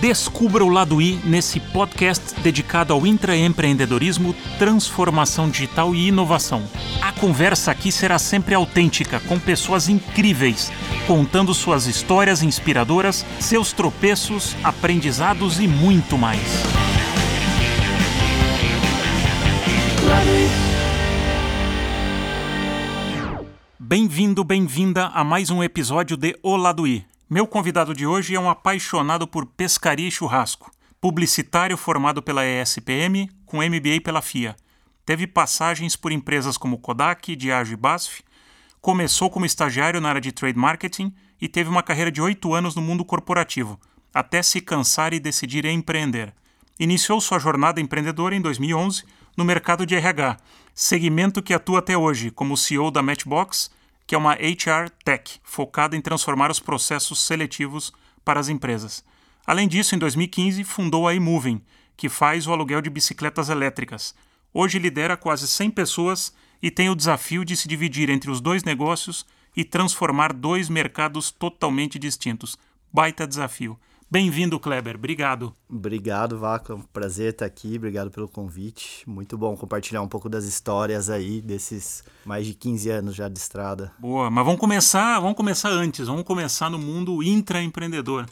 Descubra o lado I nesse podcast dedicado ao intraempreendedorismo, transformação digital e inovação. A conversa aqui será sempre autêntica, com pessoas incríveis, contando suas histórias inspiradoras, seus tropeços, aprendizados e muito mais. Bem-vindo, bem-vinda a mais um episódio de O Lado I. Meu convidado de hoje é um apaixonado por pescaria e churrasco, publicitário formado pela ESPM, com MBA pela FIA. Teve passagens por empresas como Kodak, Diageo e Basf, começou como estagiário na área de trade marketing e teve uma carreira de oito anos no mundo corporativo, até se cansar e decidir empreender. Iniciou sua jornada empreendedora em 2011 no mercado de RH, segmento que atua até hoje como CEO da Matchbox que é uma HR Tech, focada em transformar os processos seletivos para as empresas. Além disso, em 2015, fundou a eMoving, que faz o aluguel de bicicletas elétricas. Hoje lidera quase 100 pessoas e tem o desafio de se dividir entre os dois negócios e transformar dois mercados totalmente distintos. Baita desafio. Bem-vindo, Kleber. Obrigado. Obrigado, Vaca. Um prazer estar aqui. Obrigado pelo convite. Muito bom compartilhar um pouco das histórias aí desses mais de 15 anos já de estrada. Boa, mas vamos começar, vamos começar antes. Vamos começar no mundo intraempreendedor.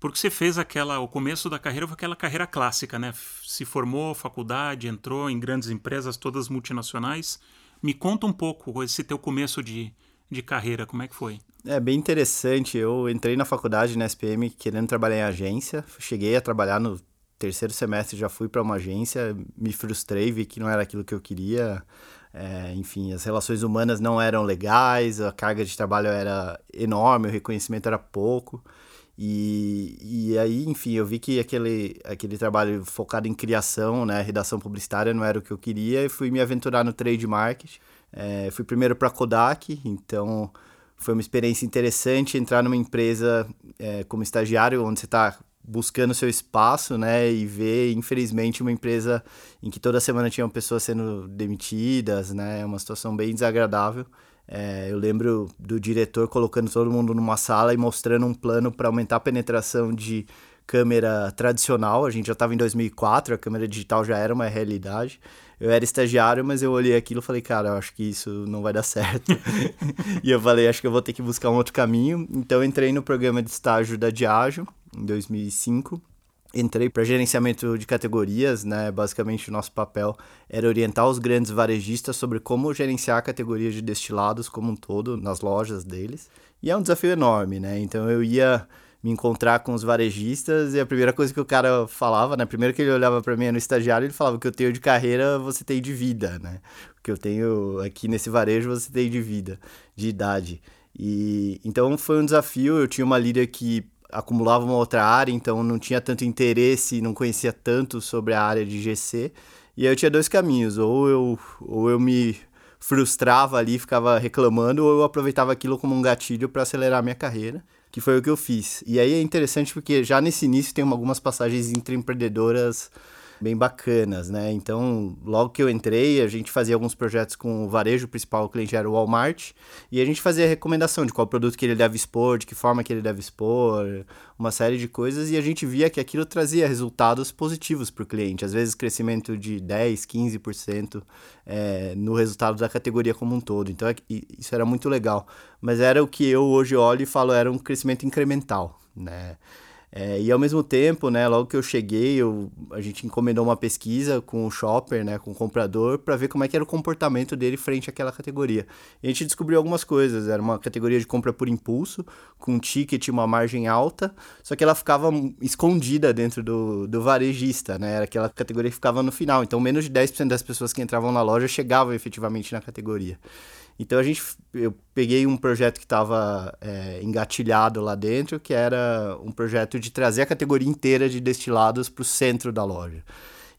Porque você fez aquela, o começo da carreira foi aquela carreira clássica, né? Se formou, faculdade, entrou em grandes empresas, todas multinacionais. Me conta um pouco esse teu começo de, de carreira, como é que foi? É bem interessante. Eu entrei na faculdade na SPM querendo trabalhar em agência. Cheguei a trabalhar no terceiro semestre, já fui para uma agência, me frustrei, vi que não era aquilo que eu queria. É, enfim, as relações humanas não eram legais, a carga de trabalho era enorme, o reconhecimento era pouco. E, e aí, enfim, eu vi que aquele, aquele trabalho focado em criação, né, redação publicitária, não era o que eu queria e fui me aventurar no trade marketing. É, fui primeiro para Kodak, então foi uma experiência interessante entrar numa empresa é, como estagiário, onde você está buscando seu espaço, né, e ver, infelizmente, uma empresa em que toda semana tinham pessoas sendo demitidas, né, é uma situação bem desagradável. É, eu lembro do diretor colocando todo mundo numa sala e mostrando um plano para aumentar a penetração de câmera tradicional. A gente já estava em 2004, a câmera digital já era uma realidade. Eu era estagiário, mas eu olhei aquilo e falei, cara, eu acho que isso não vai dar certo. e eu falei, acho que eu vou ter que buscar um outro caminho. Então entrei no programa de estágio da Diageo em 2005. Entrei para gerenciamento de categorias, né? Basicamente, o nosso papel era orientar os grandes varejistas sobre como gerenciar a categoria de destilados como um todo nas lojas deles. E é um desafio enorme, né? Então eu ia me encontrar com os varejistas e a primeira coisa que o cara falava, né? Primeiro que ele olhava para mim no estagiário, ele falava que eu tenho de carreira, você tem de vida, né? O que eu tenho aqui nesse varejo, você tem de vida, de idade. E então foi um desafio, eu tinha uma líder que acumulava uma outra área, então não tinha tanto interesse, não conhecia tanto sobre a área de GC. E aí eu tinha dois caminhos, ou eu ou eu me frustrava ali, ficava reclamando, ou eu aproveitava aquilo como um gatilho para acelerar a minha carreira que foi o que eu fiz. E aí é interessante porque já nesse início tem algumas passagens entre empreendedoras bem bacanas, né? Então, logo que eu entrei, a gente fazia alguns projetos com o varejo, o principal cliente era o Walmart, e a gente fazia recomendação de qual produto que ele deve expor, de que forma que ele deve expor, uma série de coisas, e a gente via que aquilo trazia resultados positivos para o cliente, às vezes crescimento de 10, 15% é, no resultado da categoria como um todo. Então, é isso era muito legal. Mas era o que eu hoje olho e falo, era um crescimento incremental, né? É, e ao mesmo tempo, né, logo que eu cheguei, eu, a gente encomendou uma pesquisa com o shopper, né, com o comprador, para ver como é que era o comportamento dele frente àquela categoria. E a gente descobriu algumas coisas. Era uma categoria de compra por impulso, com um ticket uma margem alta, só que ela ficava escondida dentro do, do varejista, né? Era aquela categoria que ficava no final. Então, menos de 10% das pessoas que entravam na loja chegavam efetivamente na categoria. Então a gente, eu peguei um projeto que estava é, engatilhado lá dentro, que era um projeto de trazer a categoria inteira de destilados para o centro da loja.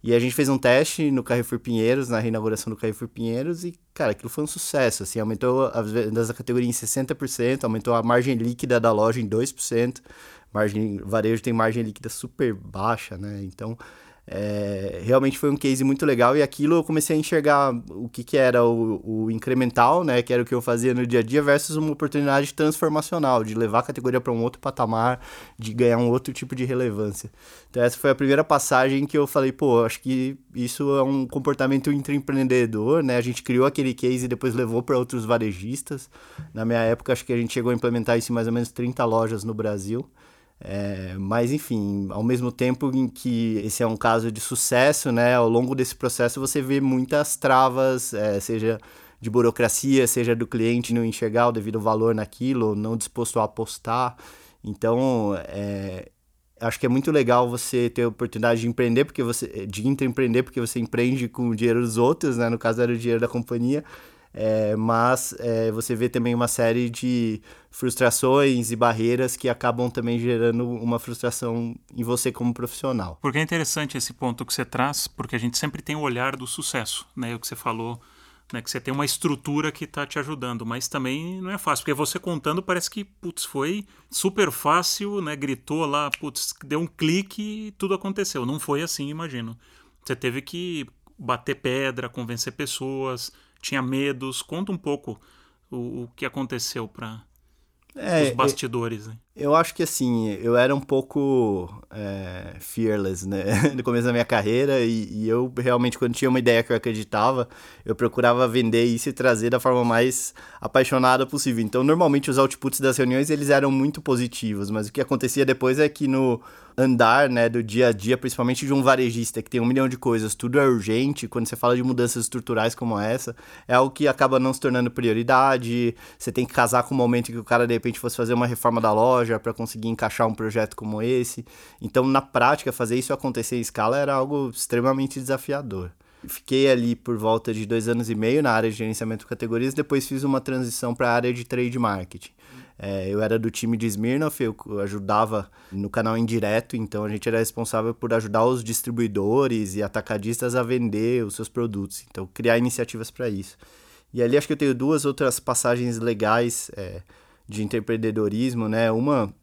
E a gente fez um teste no Carrefour Pinheiros, na reinauguração do Carrefour Pinheiros, e, cara, aquilo foi um sucesso, assim, aumentou as vendas da categoria em 60%, aumentou a margem líquida da loja em 2%, margem, varejo tem margem líquida super baixa, né, então É, realmente foi um case muito legal e aquilo eu comecei a enxergar o que, que era o, o, incremental, né, que era o que eu fazia no dia a dia, versus uma oportunidade transformacional, de levar a categoria para um outro patamar, de ganhar um outro tipo de relevância. Então essa foi a primeira passagem que eu falei, pô, acho que isso é um comportamento intraempreendedor, né? A gente criou aquele case e depois levou para outros varejistas. Na minha época, acho que a gente chegou a implementar isso em mais ou menos 30 lojas no Brasil. É, mas enfim, ao mesmo tempo em que esse é um caso de sucesso, né, ao longo desse processo você vê muitas travas, é, seja de burocracia, seja do cliente não enxergar o devido valor naquilo, não disposto a apostar. Então, é, acho que é muito legal você ter a oportunidade de empreender, porque você de empreender porque você empreende com o dinheiro dos outros, né? No caso era o dinheiro da companhia. É, mas é, você vê também uma série de frustrações e barreiras que acabam também gerando uma frustração em você como profissional. Porque é interessante esse ponto que você traz, porque a gente sempre tem o olhar do sucesso, né? O que você falou, né? Que você tem uma estrutura que está te ajudando, mas também não é fácil, porque você contando parece que, putz, foi super fácil, né? Gritou lá, putz, deu um clique e tudo aconteceu. Não foi assim, imagino. Você teve que bater pedra, convencer pessoas, tinha medos. Conta um pouco o, o que aconteceu para é, os bastidores. Eu, eu acho que assim, eu era um pouco é, fearless, né? No começo da minha carreira, e, e, eu realmente, quando tinha uma ideia que eu acreditava, eu procurava vender isso e trazer da forma mais apaixonada possível. Então, normalmente, os outputs das reuniões, eles eram muito positivos, mas o que acontecia depois é que no andar, né, do dia a dia, principalmente de um varejista que tem um milhão de coisas, tudo é urgente, quando você fala de mudanças estruturais como essa, é algo que acaba não se tornando prioridade, você tem que casar com o momento que o cara, de repente, fosse fazer uma reforma da loja, loja para conseguir encaixar um projeto como esse. Então, na prática, fazer isso acontecer em escala era algo extremamente desafiador. Fiquei ali por volta de dois anos e meio na área de gerenciamento de categorias, depois fiz uma transição para a área de trade marketing. É, eu era do time de Smirnoff, eu ajudava no canal indireto, então a gente era responsável por ajudar os distribuidores e atacadistas a vender os seus produtos, então criar iniciativas para isso. E ali acho que eu tenho duas outras passagens legais é, de empreendedorismo, né? Uma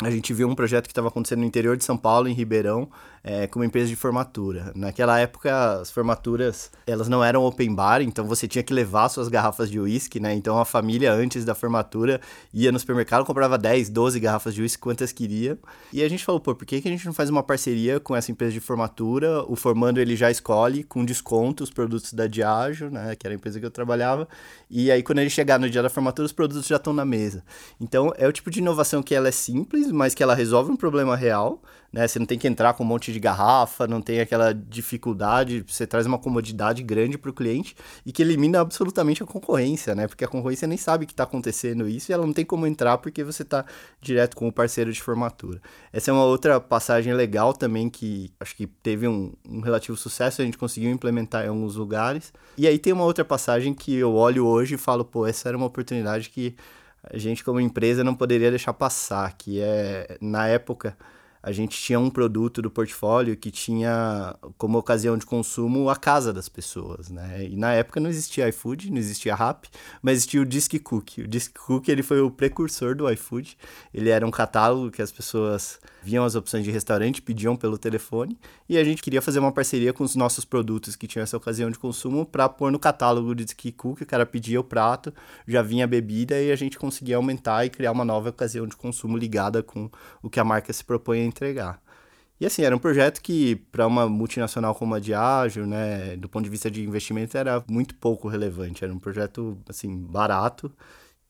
a gente viu um projeto que estava acontecendo no interior de São Paulo, em Ribeirão, é, com uma empresa de formatura. Naquela época, as formaturas, elas não eram open bar, então você tinha que levar suas garrafas de uísque, né? Então a família, antes da formatura, ia no supermercado, comprava 10, 12 garrafas de uísque, quantas queria. E a gente falou, pô, por que, que a gente não faz uma parceria com essa empresa de formatura? O formando, ele já escolhe, com desconto, os produtos da Diageo, né? Que era a empresa que eu trabalhava. E aí, quando ele chegar no dia da formatura, os produtos já estão na mesa. Então, é o tipo de inovação que ela é simples, mas que ela resolve um problema real, né? Você não tem que entrar com um monte de garrafa, não tem aquela dificuldade, você traz uma comodidade grande para o cliente e que elimina absolutamente a concorrência, né? Porque a concorrência nem sabe que está acontecendo isso e ela não tem como entrar porque você está direto com o parceiro de formatura. Essa é uma outra passagem legal também que acho que teve um, um relativo sucesso, a gente conseguiu implementar em alguns lugares. E aí tem uma outra passagem que eu olho hoje e falo, pô, essa era uma oportunidade que a gente como empresa não poderia deixar passar, que é na época a gente tinha um produto do portfólio que tinha como ocasião de consumo a casa das pessoas, né? E na época não existia iFood, não existia Rap, mas existia o Disque Cook. O Disque Cook ele foi o precursor do iFood. Ele era um catálogo que as pessoas viam as opções de restaurante, pediam pelo telefone, e a gente queria fazer uma parceria com os nossos produtos que tinham essa ocasião de consumo para pôr no catálogo do Disque Cook, o cara pedia o prato, já vinha a bebida e a gente conseguia aumentar e criar uma nova ocasião de consumo ligada com o que a marca se propõe entregar. E assim, era um projeto que, para uma multinacional como a Diageo, né, do ponto de vista de investimento, era muito pouco relevante. Era um projeto, assim, barato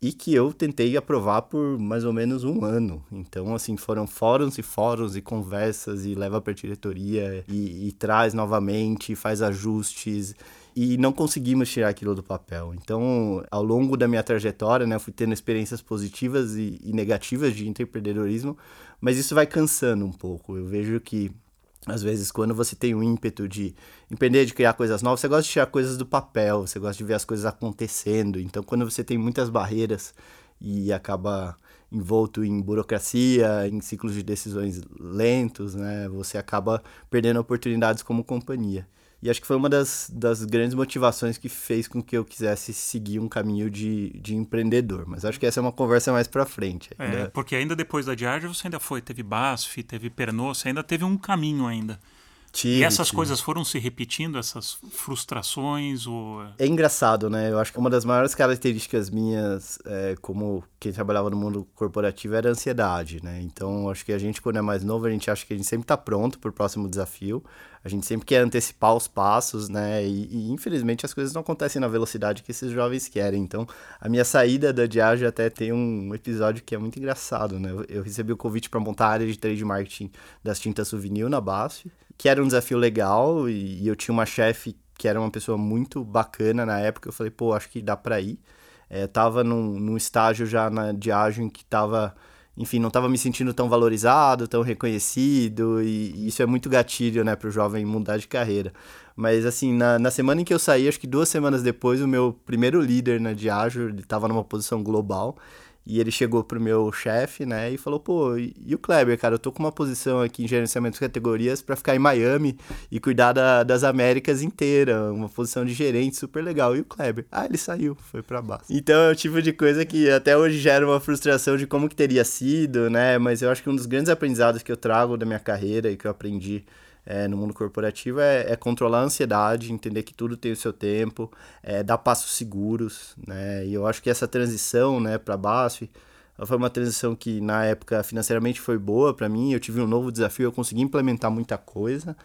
e que eu tentei aprovar por mais ou menos um ano. Então, assim, foram fóruns e fóruns e conversas e leva para a diretoria e, e traz novamente, faz ajustes e não conseguimos tirar aquilo do papel. Então, ao longo da minha trajetória, né, fui tendo experiências positivas e, e negativas de empreendedorismo, mas isso vai cansando um pouco. Eu vejo que às vezes, quando você tem o ímpeto de empreender, de criar coisas novas, você gosta de tirar coisas do papel, você gosta de ver as coisas acontecendo. Então, quando você tem muitas barreiras e acaba envolto em burocracia, em ciclos de decisões lentos, né, você acaba perdendo oportunidades como companhia. E acho que foi uma das, das grandes motivações que fez com que eu quisesse seguir um caminho de, de empreendedor. Mas acho que essa é uma conversa mais para frente. Ainda... É, porque ainda depois da Diageo você ainda foi, teve BASF, teve Pernod, você ainda teve um caminho ainda. Tive, e essas tive. coisas foram se repetindo, essas frustrações? Ou... É engraçado, né? Eu acho que uma das maiores características minhas, é, como quem trabalhava no mundo corporativo, era a ansiedade, né? Então, acho que a gente, quando é mais novo, a gente acha que a gente sempre está pronto para o próximo desafio. A gente sempre quer antecipar os passos, né? E, e, infelizmente as coisas não acontecem na velocidade que esses jovens querem. Então, a minha saída da Diage até tem um episódio que é muito engraçado, né? Eu, eu recebi o convite para montar a área de trade marketing das tintas Souvenir na BASF que era um desafio legal e, e eu tinha uma chefe que era uma pessoa muito bacana na época. Eu falei, pô, acho que dá para ir. É, tava num, num estágio já na Diageo que tava, enfim, não tava me sentindo tão valorizado, tão reconhecido, e, isso é muito gatilho, né, pro jovem mudar de carreira. Mas, assim, na, na semana em que eu saí, acho que duas semanas depois, o meu primeiro líder na Diageo, ele tava numa posição global, e ele chegou pro meu chefe, né, e falou: pô, e o Kleber, cara? Eu tô com uma posição aqui em gerenciamento de categorias para ficar em Miami e cuidar da, das Américas inteira, uma posição de gerente super legal. E o Kleber? Ah, ele saiu, foi para baixo. Então é o tipo de coisa que até hoje gera uma frustração de como que teria sido, né? Mas eu acho que um dos grandes aprendizados que eu trago da minha carreira e que eu aprendi é, no mundo corporativo é, é, controlar a ansiedade, entender que tudo tem o seu tempo, é, dar passos seguros, né? E eu acho que essa transição, né, para BASF foi uma transição que na época financeiramente foi boa para mim. Eu tive um novo desafio, eu consegui implementar muita coisa.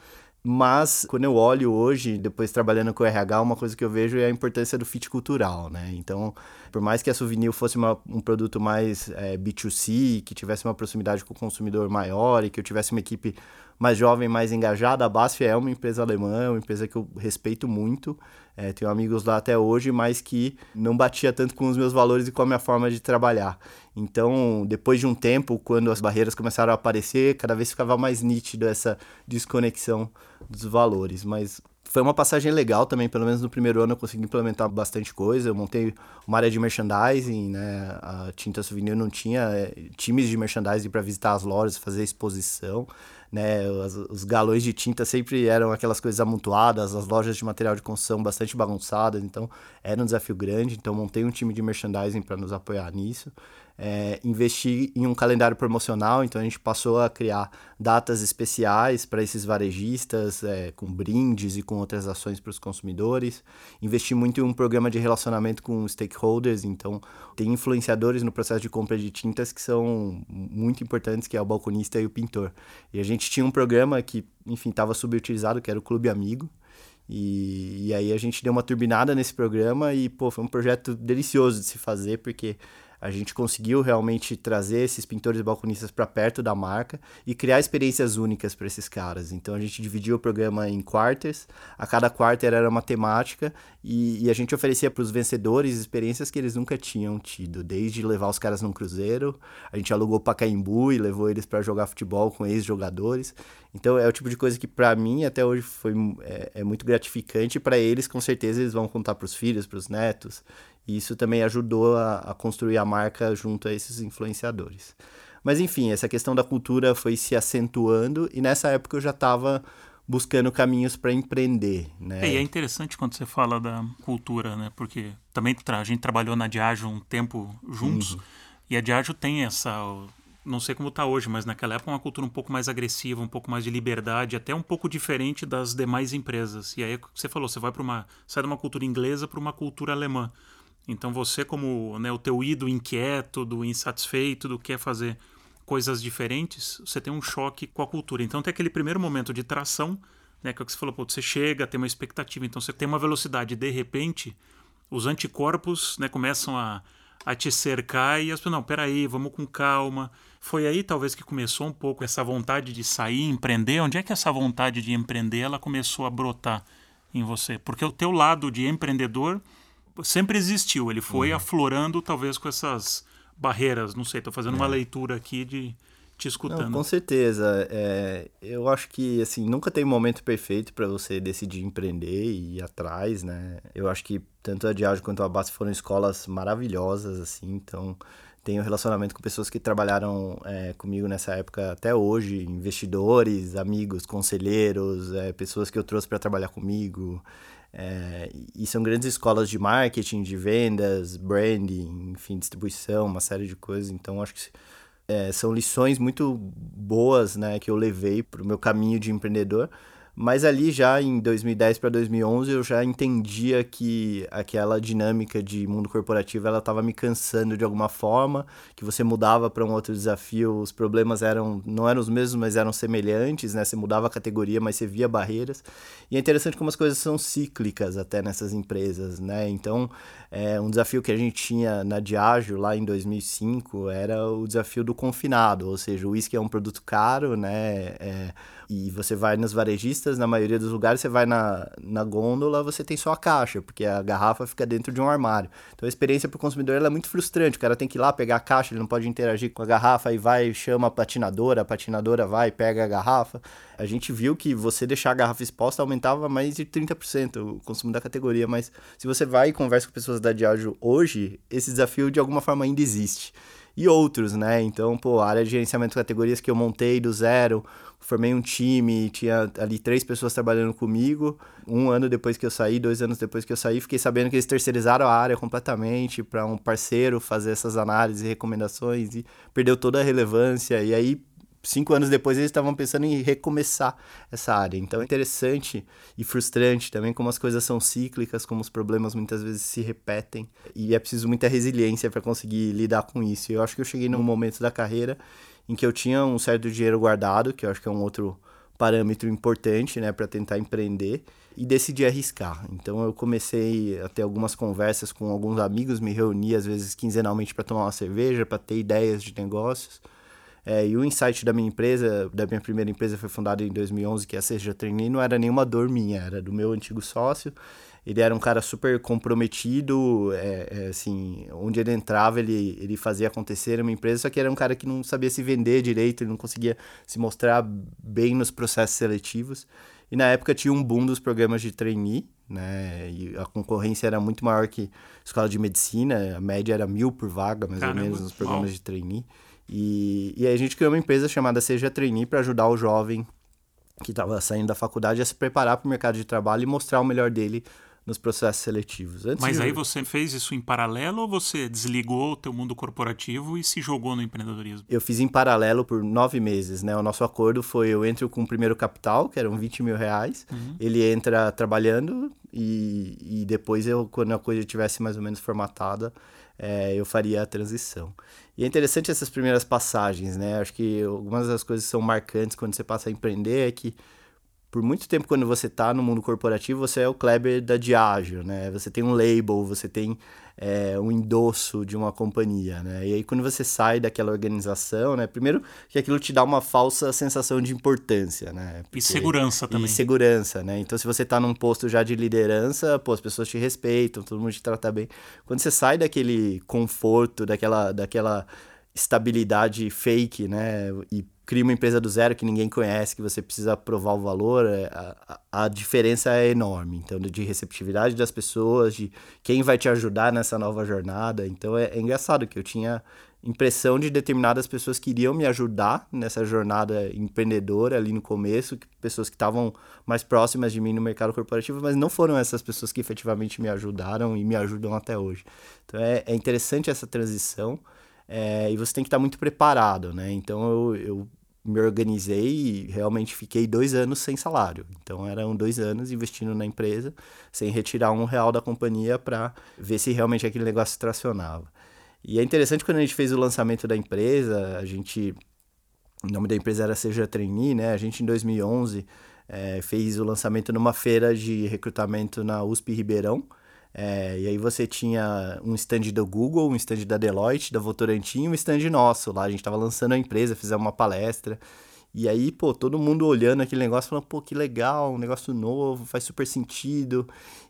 Mas quando eu olho hoje, depois trabalhando com o RH, uma coisa que eu vejo é a importância do fit cultural, né? Então, por mais que a Souvenir fosse uma, um produto mais é, B2C, que tivesse uma proximidade com o consumidor maior e que eu tivesse uma equipe mais jovem, mais engajada. A BASF é uma empresa alemã, é uma empresa que eu respeito muito. É, tenho amigos lá até hoje, mas que não batia tanto com os meus valores e com a minha forma de trabalhar. Então, depois de um tempo, quando as barreiras começaram a aparecer, cada vez ficava mais nítido essa desconexão dos valores. Mas foi uma passagem legal também, pelo menos no primeiro ano eu consegui implementar bastante coisa. Eu montei uma área de merchandising, né? A Tinta Souvenir não tinha é, times de merchandising para visitar as lojas, fazer exposição né? Os, os, galões de tinta sempre eram aquelas coisas amontoadas, as lojas de material de construção bastante bagunçadas, então era um desafio grande. Então montei um time de merchandising para nos apoiar nisso é, investir em um calendário promocional, então a gente passou a criar datas especiais para esses varejistas, é, com brindes e com outras ações para os consumidores. Investir muito em um programa de relacionamento com stakeholders, então tem influenciadores no processo de compra de tintas que são muito importantes, que é o balconista e o pintor. E a gente tinha um programa que, enfim, estava subutilizado, que era o Clube Amigo, e, e, aí a gente deu uma turbinada nesse programa e, pô, foi um projeto delicioso de se fazer, porque a gente conseguiu realmente trazer esses pintores e balconistas para perto da marca e criar experiências únicas para esses caras. Então a gente dividiu o programa em quarters, a cada quarter era uma temática e, e a gente oferecia para os vencedores experiências que eles nunca tinham tido, desde levar os caras num cruzeiro, a gente alugou Pacaembu e levou eles para jogar futebol com ex-jogadores. Então é o tipo de coisa que para mim até hoje foi é, é muito gratificante para eles com certeza eles vão contar para os filhos, para os netos e isso também ajudou a, a construir a marca junto a esses influenciadores. Mas enfim, essa questão da cultura foi se acentuando e nessa época eu já estava buscando caminhos para empreender, né? É, e é interessante quando você fala da cultura, né? Porque também a gente trabalhou na Diageo um tempo juntos uhum. e a Diageo tem essa, não sei como está hoje, mas naquela época uma cultura um pouco mais agressiva, um pouco mais de liberdade, até um pouco diferente das demais empresas. E aí você falou, você vai para uma sai de uma cultura inglesa para uma cultura alemã. Então você como né, o teu ídolo inquieto, do insatisfeito, do quer fazer coisas diferentes, você tem um choque com a cultura. Então tem aquele primeiro momento de tração, né, que é o que você falou, pô, você chega, tem uma expectativa, então você tem uma velocidade, de repente os anticorpos né, começam a, a te cercar e as pessoas, não, peraí, vamos com calma. Foi aí talvez que começou um pouco essa vontade de sair, empreender. Onde é que essa vontade de empreender ela começou a brotar em você? Porque o teu lado de empreendedor sempre existiu, ele foi uhum. aflorando talvez com essas barreiras, não sei, estou fazendo é. uma leitura aqui de te escutando. Não, com certeza, é, eu acho que assim nunca tem um momento perfeito para você decidir empreender e ir atrás, né? Eu acho que tanto a Diageo quanto a Basta foram escolas maravilhosas, assim, então tenho relacionamento com pessoas que trabalharam é, comigo nessa época até hoje, investidores, amigos, conselheiros, é, pessoas que eu trouxe para trabalhar comigo. É, e são grandes escolas de marketing, de vendas, branding, enfim, distribuição, uma série de coisas. Então, acho que é, são lições muito boas né, que eu levei para o meu caminho de empreendedor. Mas ali já em 2010 para 2011 eu já entendia que aquela dinâmica de mundo corporativo ela estava me cansando de alguma forma, que você mudava para um outro desafio, os problemas eram não eram os mesmos, mas eram semelhantes, né? Você mudava a categoria, mas você via barreiras. E é interessante como as coisas são cíclicas até nessas empresas, né? Então, é, um desafio que a gente tinha na Diageo lá em 2005 era o desafio do confinado, ou seja, o uísque é um produto caro, né? É, e você vai nos varejistas, na maioria dos lugares, você vai na, na gôndola, você tem só a caixa, porque a garrafa fica dentro de um armário. Então a experiência para o consumidor é muito frustrante. O cara tem que ir lá pegar a caixa, ele não pode interagir com a garrafa, e vai, chama a patinadora, a patinadora vai, pega a garrafa. A gente viu que você deixar a garrafa exposta aumentava mais de 30% o consumo da categoria, mas se você vai e conversa com pessoas da Diageo hoje, esse desafio de alguma forma ainda existe e outros, né? Então, pô, a área de gerenciamento de categorias que eu montei do zero, formei um time, tinha ali três pessoas trabalhando comigo. Um ano depois que eu saí, dois anos depois que eu saí, fiquei sabendo que eles terceirizaram a área completamente para um parceiro fazer essas análises e recomendações e perdeu toda a relevância. E aí cinco anos depois eles estavam pensando em recomeçar essa área. Então é interessante e frustrante também como as coisas são cíclicas, como os problemas muitas vezes se repetem e é preciso muita resiliência para conseguir lidar com isso. Eu acho que eu cheguei num momento da carreira em que eu tinha um certo dinheiro guardado, que eu acho que é um outro parâmetro importante, né, para tentar empreender e decidi arriscar. Então eu comecei a ter algumas conversas com alguns amigos, me reuni às vezes quinzenalmente para tomar uma cerveja, para ter ideias de negócios. É, e o insight da minha empresa, da minha primeira empresa, foi fundada em 2011, que é a Seja Trainee, não era nenhuma dor minha, era do meu antigo sócio. Ele era um cara super comprometido, é, é, assim, onde ele entrava, ele, ele fazia acontecer uma empresa, só que era um cara que não sabia se vender direito, ele não conseguia se mostrar bem nos processos seletivos. E na época tinha um boom dos programas de trainee, né? E a concorrência era muito maior que escola de medicina, a média era mil por vaga, mais Caramba, ou menos, nos programas de trainee. E, e aí a gente criou uma empresa chamada Seja Trainee para ajudar o jovem que estava saindo da faculdade a se preparar para o mercado de trabalho e mostrar o melhor dele nos processos seletivos. Antes Mas de... aí você fez isso em paralelo ou você desligou o teu mundo corporativo e se jogou no empreendedorismo? Eu fiz em paralelo por nove meses, né? O nosso acordo foi eu entro com o primeiro capital, que eram 20 mil reais, uhum. ele entra trabalhando e, e depois eu, quando a coisa estivesse mais ou menos formatada, é, eu faria a transição. E é interessante essas primeiras passagens, né? Acho que algumas das coisas que são marcantes quando você passa a empreender é que por muito tempo, quando você está no mundo corporativo, você é o Kleber da Diageo, né? Você tem um label, você tem é, um endosso de uma companhia, né? E aí, quando você sai daquela organização, né? Primeiro, que aquilo te dá uma falsa sensação de importância, né? Porque... E segurança também. E segurança, né? Então, se você está num posto já de liderança, pô, as pessoas te respeitam, todo mundo te trata bem. Quando você sai daquele conforto, daquela, daquela estabilidade fake, né? E cria uma empresa do zero que ninguém conhece, que você precisa provar o valor, é, a, a diferença é enorme. Então, de receptividade das pessoas, de quem vai te ajudar nessa nova jornada. Então, é, é engraçado que eu tinha impressão de determinadas pessoas que iriam me ajudar nessa jornada empreendedora ali no começo, pessoas que estavam mais próximas de mim no mercado corporativo, mas não foram essas pessoas que efetivamente me ajudaram e me ajudam até hoje. Então, é, é interessante essa transição. É, e você tem que estar muito preparado, né? Então eu, eu me organizei e realmente fiquei dois anos sem salário. Então eram dois anos investindo na empresa, sem retirar um real da companhia para ver se realmente aquele negócio tracionava. E é interessante quando a gente fez o lançamento da empresa, a gente. O nome da empresa era Seja Trainee, né? A gente em 2011 é, fez o lançamento numa feira de recrutamento na USP Ribeirão. É, e aí você tinha um stand do Google, um stand da Deloitte, da Votorantim e um stand nosso lá. A gente estava lançando a empresa, fizemos uma palestra. E aí, pô, todo mundo olhando aquele negócio, falando, pô, que legal, um negócio novo, faz super sentido.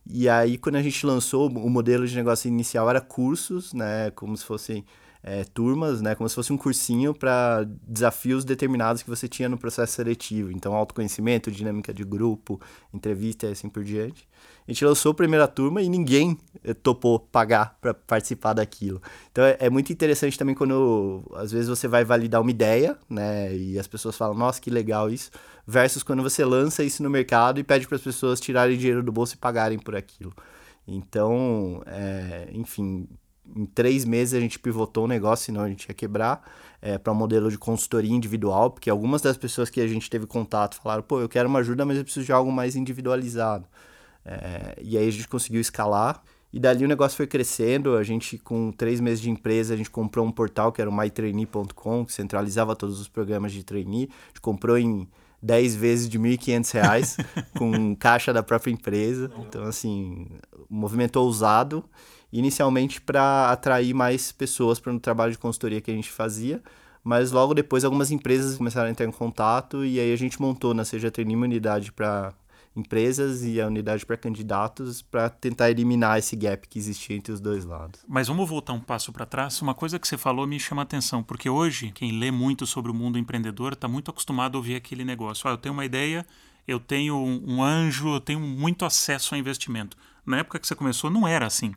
E aí, quando a gente lançou, o modelo de negócio inicial era cursos, né, como se fossem é, turmas, né, como se fosse um cursinho para desafios determinados que você tinha no processo seletivo. Então, autoconhecimento, dinâmica de grupo, entrevista e assim por diante. A gente lançou a primeira turma e ninguém eh, topou pagar para participar daquilo. Então é, é, muito interessante também quando às vezes você vai validar uma ideia, né, e as pessoas falam, nossa, que legal isso, versus quando você lança isso no mercado e pede para as pessoas tirarem dinheiro do bolso e pagarem por aquilo. Então, é, enfim, em três meses a gente pivotou o negócio, senão a gente ia quebrar, é, para um modelo de consultoria individual, porque algumas das pessoas que a gente teve contato falaram, pô, eu quero uma ajuda, mas eu preciso de algo mais individualizado. É, e aí a gente conseguiu escalar, e dali o negócio foi crescendo, a gente com três meses de empresa, a gente comprou um portal que era o mytrainee.com, que centralizava todos os programas de trainee, a gente comprou em 10 vezes de R$ 1.500 com caixa da própria empresa. Então, assim, movimento ousado, inicialmente para atrair mais pessoas para o trabalho de consultoria que a gente fazia, mas logo depois algumas empresas começaram a entrar em contato. E aí a gente montou na Seja Trainee uma unidade para empresas e a unidade para candidatos para tentar eliminar esse gap que existia entre os dois lados. Mas vamos voltar um passo para trás. Uma coisa que você falou me chama a atenção, porque hoje quem lê muito sobre o mundo empreendedor está muito acostumado a ouvir aquele negócio. Ah, eu tenho uma ideia, eu tenho um anjo, eu tenho muito acesso a investimento. Na época que você começou, não era assim.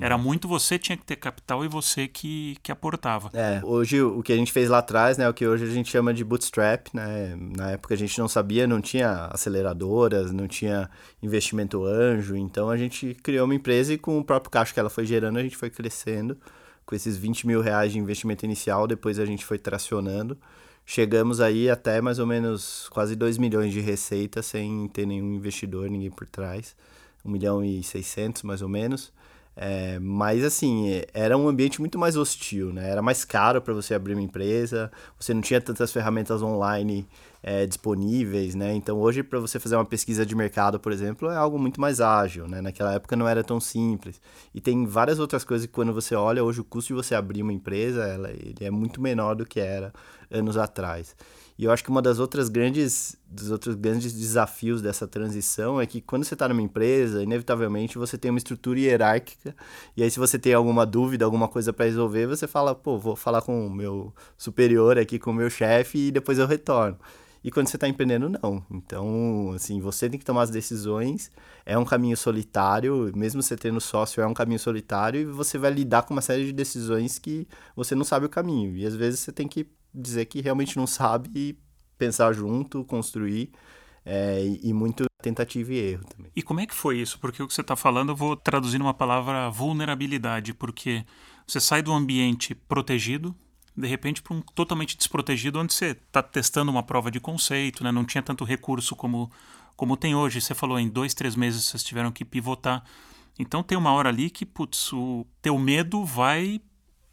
Era muito você tinha que ter capital e você que, que aportava. É, hoje o que a gente fez lá atrás, né, o que hoje a gente chama de bootstrap, né? Na época a gente não sabia, não tinha aceleradoras, não tinha investimento anjo, então a gente criou uma empresa e com o próprio caixa que ela foi gerando, a gente foi crescendo. Com esses 20 mil reais de investimento inicial, depois a gente foi tracionando. Chegamos aí até mais ou menos quase 2 milhões de receita sem ter nenhum investidor, ninguém por trás. 1 milhão e 600 mais ou menos. É, mas assim, era um ambiente muito mais hostil, né? Era mais caro para você abrir uma empresa, você não tinha tantas ferramentas online é, disponíveis, né? Então hoje para você fazer uma pesquisa de mercado, por exemplo, é algo muito mais ágil, né? Naquela época não era tão simples. E tem várias outras coisas que quando você olha hoje o custo de você abrir uma empresa, ela, ele é muito menor do que era anos atrás. E eu acho que uma das outras grandes, dos outros grandes desafios dessa transição é que quando você está numa empresa, inevitavelmente você tem uma estrutura hierárquica. E aí, se você tem alguma dúvida, alguma coisa para resolver, você fala, pô, vou falar com o meu superior aqui, com o meu chefe, e depois eu retorno. E quando você está empreendendo, não. Então, assim, você tem que tomar as decisões. É um caminho solitário, mesmo você tendo sócio, é um caminho solitário e você vai lidar com uma série de decisões que você não sabe o caminho. E às vezes você tem que dizer que realmente não sabe pensar junto, construir. É, e muito tentativa e erro também. E como é que foi isso? Porque o que você está falando, eu vou traduzir numa palavra vulnerabilidade, porque você sai do ambiente protegido, de repente para um totalmente desprotegido, onde você está testando uma prova de conceito, né? não tinha tanto recurso como, como tem hoje. Você falou em dois, três meses vocês tiveram que pivotar. Então tem uma hora ali que, putz, o teu medo vai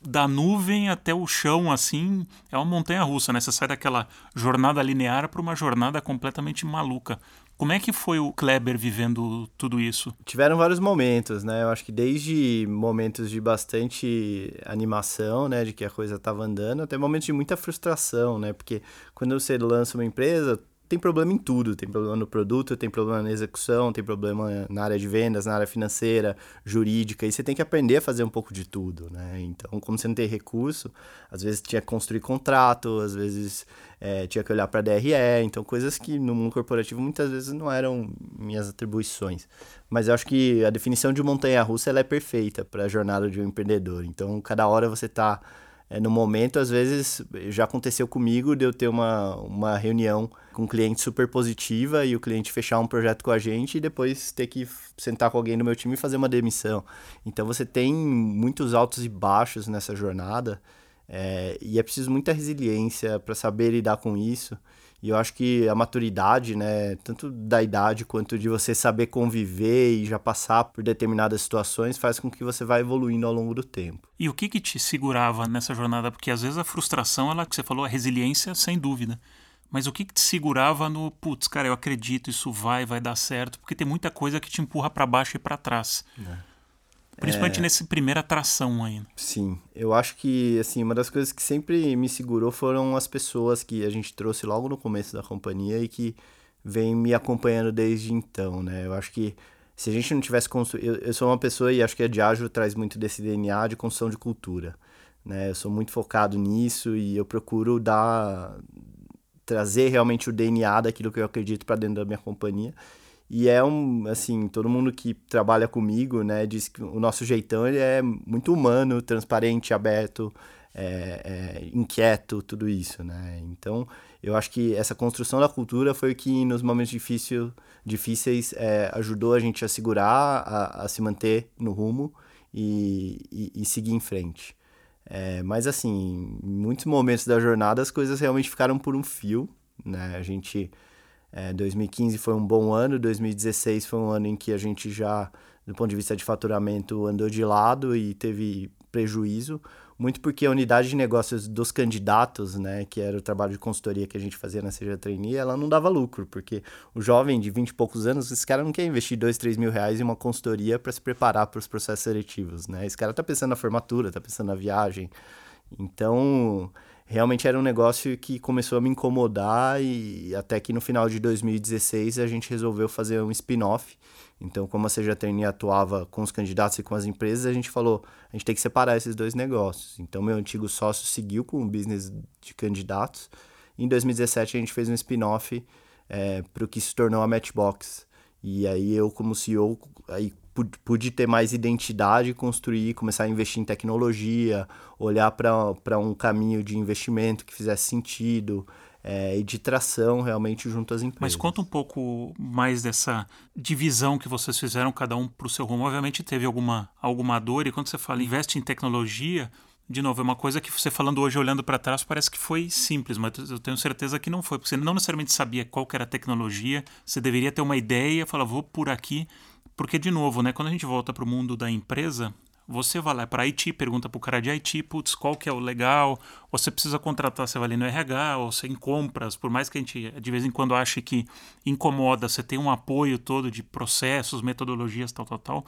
da nuvem até o chão, assim, é uma montanha russa, né? Você sai daquela jornada linear para uma jornada completamente maluca. Como é que foi o Kleber vivendo tudo isso? Tiveram vários momentos, né? Eu acho que desde momentos de bastante animação, né, de que a coisa estava andando, até momentos de muita frustração, né? Porque quando você lança uma empresa, tem problema em tudo. Tem problema no produto, tem problema na execução, tem problema na área de vendas, na área financeira, jurídica. E você tem que aprender a fazer um pouco de tudo, né? Então, como você não tem recurso, às vezes tinha que construir contrato, às vezes é, tinha que olhar para DRE. Então, coisas que no mundo corporativo muitas vezes não eram minhas atribuições. Mas eu acho que a definição de montanha-russa é perfeita para a jornada de um empreendedor. Então, cada hora você está é, no momento, às vezes, já aconteceu comigo de eu ter uma, uma reunião com cliente super positiva e o cliente fechar um projeto com a gente e depois ter que sentar com alguém no meu time e fazer uma demissão. Então, você tem muitos altos e baixos nessa jornada é, e é preciso muita resiliência para saber lidar com isso. E eu acho que a maturidade, né, tanto da idade quanto de você saber conviver e já passar por determinadas situações, faz com que você vá evoluindo ao longo do tempo. E o que que te segurava nessa jornada? Porque às vezes a frustração, ela que você falou, a resiliência, sem dúvida. Mas o que, que te segurava no, putz, cara, eu acredito, isso vai, vai dar certo? Porque tem muita coisa que te empurra para baixo e para trás. É. Principalmente é... nessa primeira atração ainda. Sim, eu acho que assim uma das coisas que sempre me segurou foram as pessoas que a gente trouxe logo no começo da companhia e que vem me acompanhando desde então, né? Eu acho que se a gente não tivesse construído... Eu, eu sou uma pessoa e acho que a Diageo traz muito desse DNA de construção de cultura, né? Eu sou muito focado nisso e eu procuro dar... trazer realmente o DNA daquilo que eu acredito para dentro da minha companhia e é um, assim, todo mundo que trabalha comigo, né, diz que o nosso jeitão ele é muito humano, transparente, aberto, é, é, inquieto, tudo isso, né? Então, eu acho que essa construção da cultura foi o que nos momentos difícil, difíceis é, ajudou a gente a segurar, a, a se manter no rumo e, e, e seguir em frente. É, mas assim, em muitos momentos da jornada as coisas realmente ficaram por um fio, né? A gente, é, 2015 foi um bom ano, 2016 foi um ano em que a gente já, do ponto de vista de faturamento, andou de lado e teve prejuízo muito porque a unidade de negócios dos candidatos, né, que era o trabalho de consultoria que a gente fazia na Seja Trainee, ela não dava lucro, porque o jovem de 20 e poucos anos, esse cara não quer investir 2, 3 mil reais em uma consultoria para se preparar para os processos seletivos, né? Esse cara tá pensando na formatura, tá pensando na viagem. Então, realmente era um negócio que começou a me incomodar e até que no final de 2016 a gente resolveu fazer um spin-off então, como a Trainee atuava com os candidatos e com as empresas, a gente falou, a gente tem que separar esses dois negócios. Então, meu antigo sócio seguiu com o business de candidatos. Em 2017, a gente fez um spin-off é, para o que se tornou a Matchbox. E aí eu, como CEO, aí pude ter mais identidade, construir, começar a investir em tecnologia, olhar para um caminho de investimento que fizesse sentido, é, e de tração realmente junto às empresas. Mas conta um pouco mais dessa divisão que vocês fizeram, cada um para o seu rumo. Obviamente teve alguma, alguma dor, e quando você fala investe em tecnologia, de novo, é uma coisa que você falando hoje, olhando para trás, parece que foi simples, mas eu tenho certeza que não foi, porque você não necessariamente sabia qual era a tecnologia, você deveria ter uma ideia, falar, vou por aqui, porque, de novo, né, quando a gente volta para o mundo da empresa, você vai lá para IT, pergunta para o cara de IT, putz, qual que é o legal, você precisa contratar, você vai ali no RH, ou você em compras, por mais que a gente de vez em quando ache que incomoda, você tem um apoio todo de processos, metodologias, tal, tal, tal.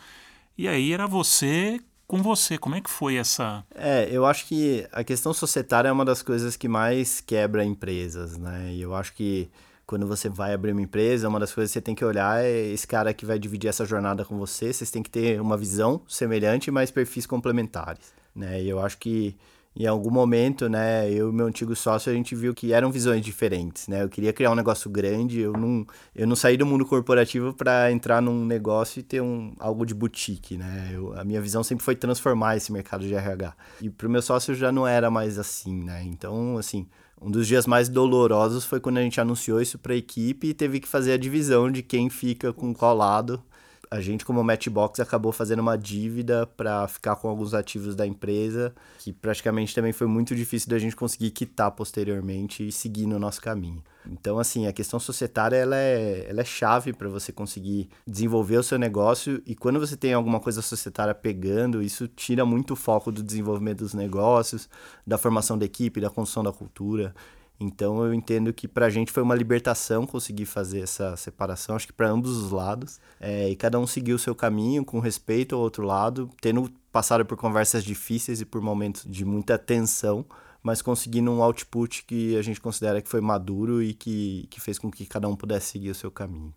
E aí era você com você, como é que foi essa... É, eu acho que a questão societária é uma das coisas que mais quebra empresas, né? E eu acho que quando você vai abrir uma empresa, uma das coisas que você tem que olhar é esse cara que vai dividir essa jornada com você. Vocês têm que ter uma visão semelhante, mas perfis complementares. Né? E eu acho que em algum momento, né, eu e meu antigo sócio, a gente viu que eram visões diferentes, né? Eu queria criar um negócio grande, eu não, eu não saí do mundo corporativo para entrar num negócio e ter um, algo de boutique, né? Eu, a minha visão sempre foi transformar esse mercado de RH. E para o meu sócio já não era mais assim, né? Então, assim, um dos dias mais dolorosos foi quando a gente anunciou isso para a equipe e teve que fazer a divisão de quem fica com qual lado a gente, como Matchbox, acabou fazendo uma dívida para ficar com alguns ativos da empresa, que praticamente também foi muito difícil da gente conseguir quitar posteriormente e seguir no nosso caminho. Então, assim, a questão societária ela é, ela é chave para você conseguir desenvolver o seu negócio e quando você tem alguma coisa societária pegando, isso tira muito o foco do desenvolvimento dos negócios, da formação da equipe, da construção da cultura. Então eu entendo que para a gente foi uma libertação conseguir fazer essa separação, acho que para ambos os lados. É, e cada um seguiu o seu caminho com respeito ao outro lado, tendo passado por conversas difíceis e por momentos de muita tensão, mas conseguindo um output que a gente considera que foi maduro e que, que fez com que cada um pudesse seguir o seu caminho.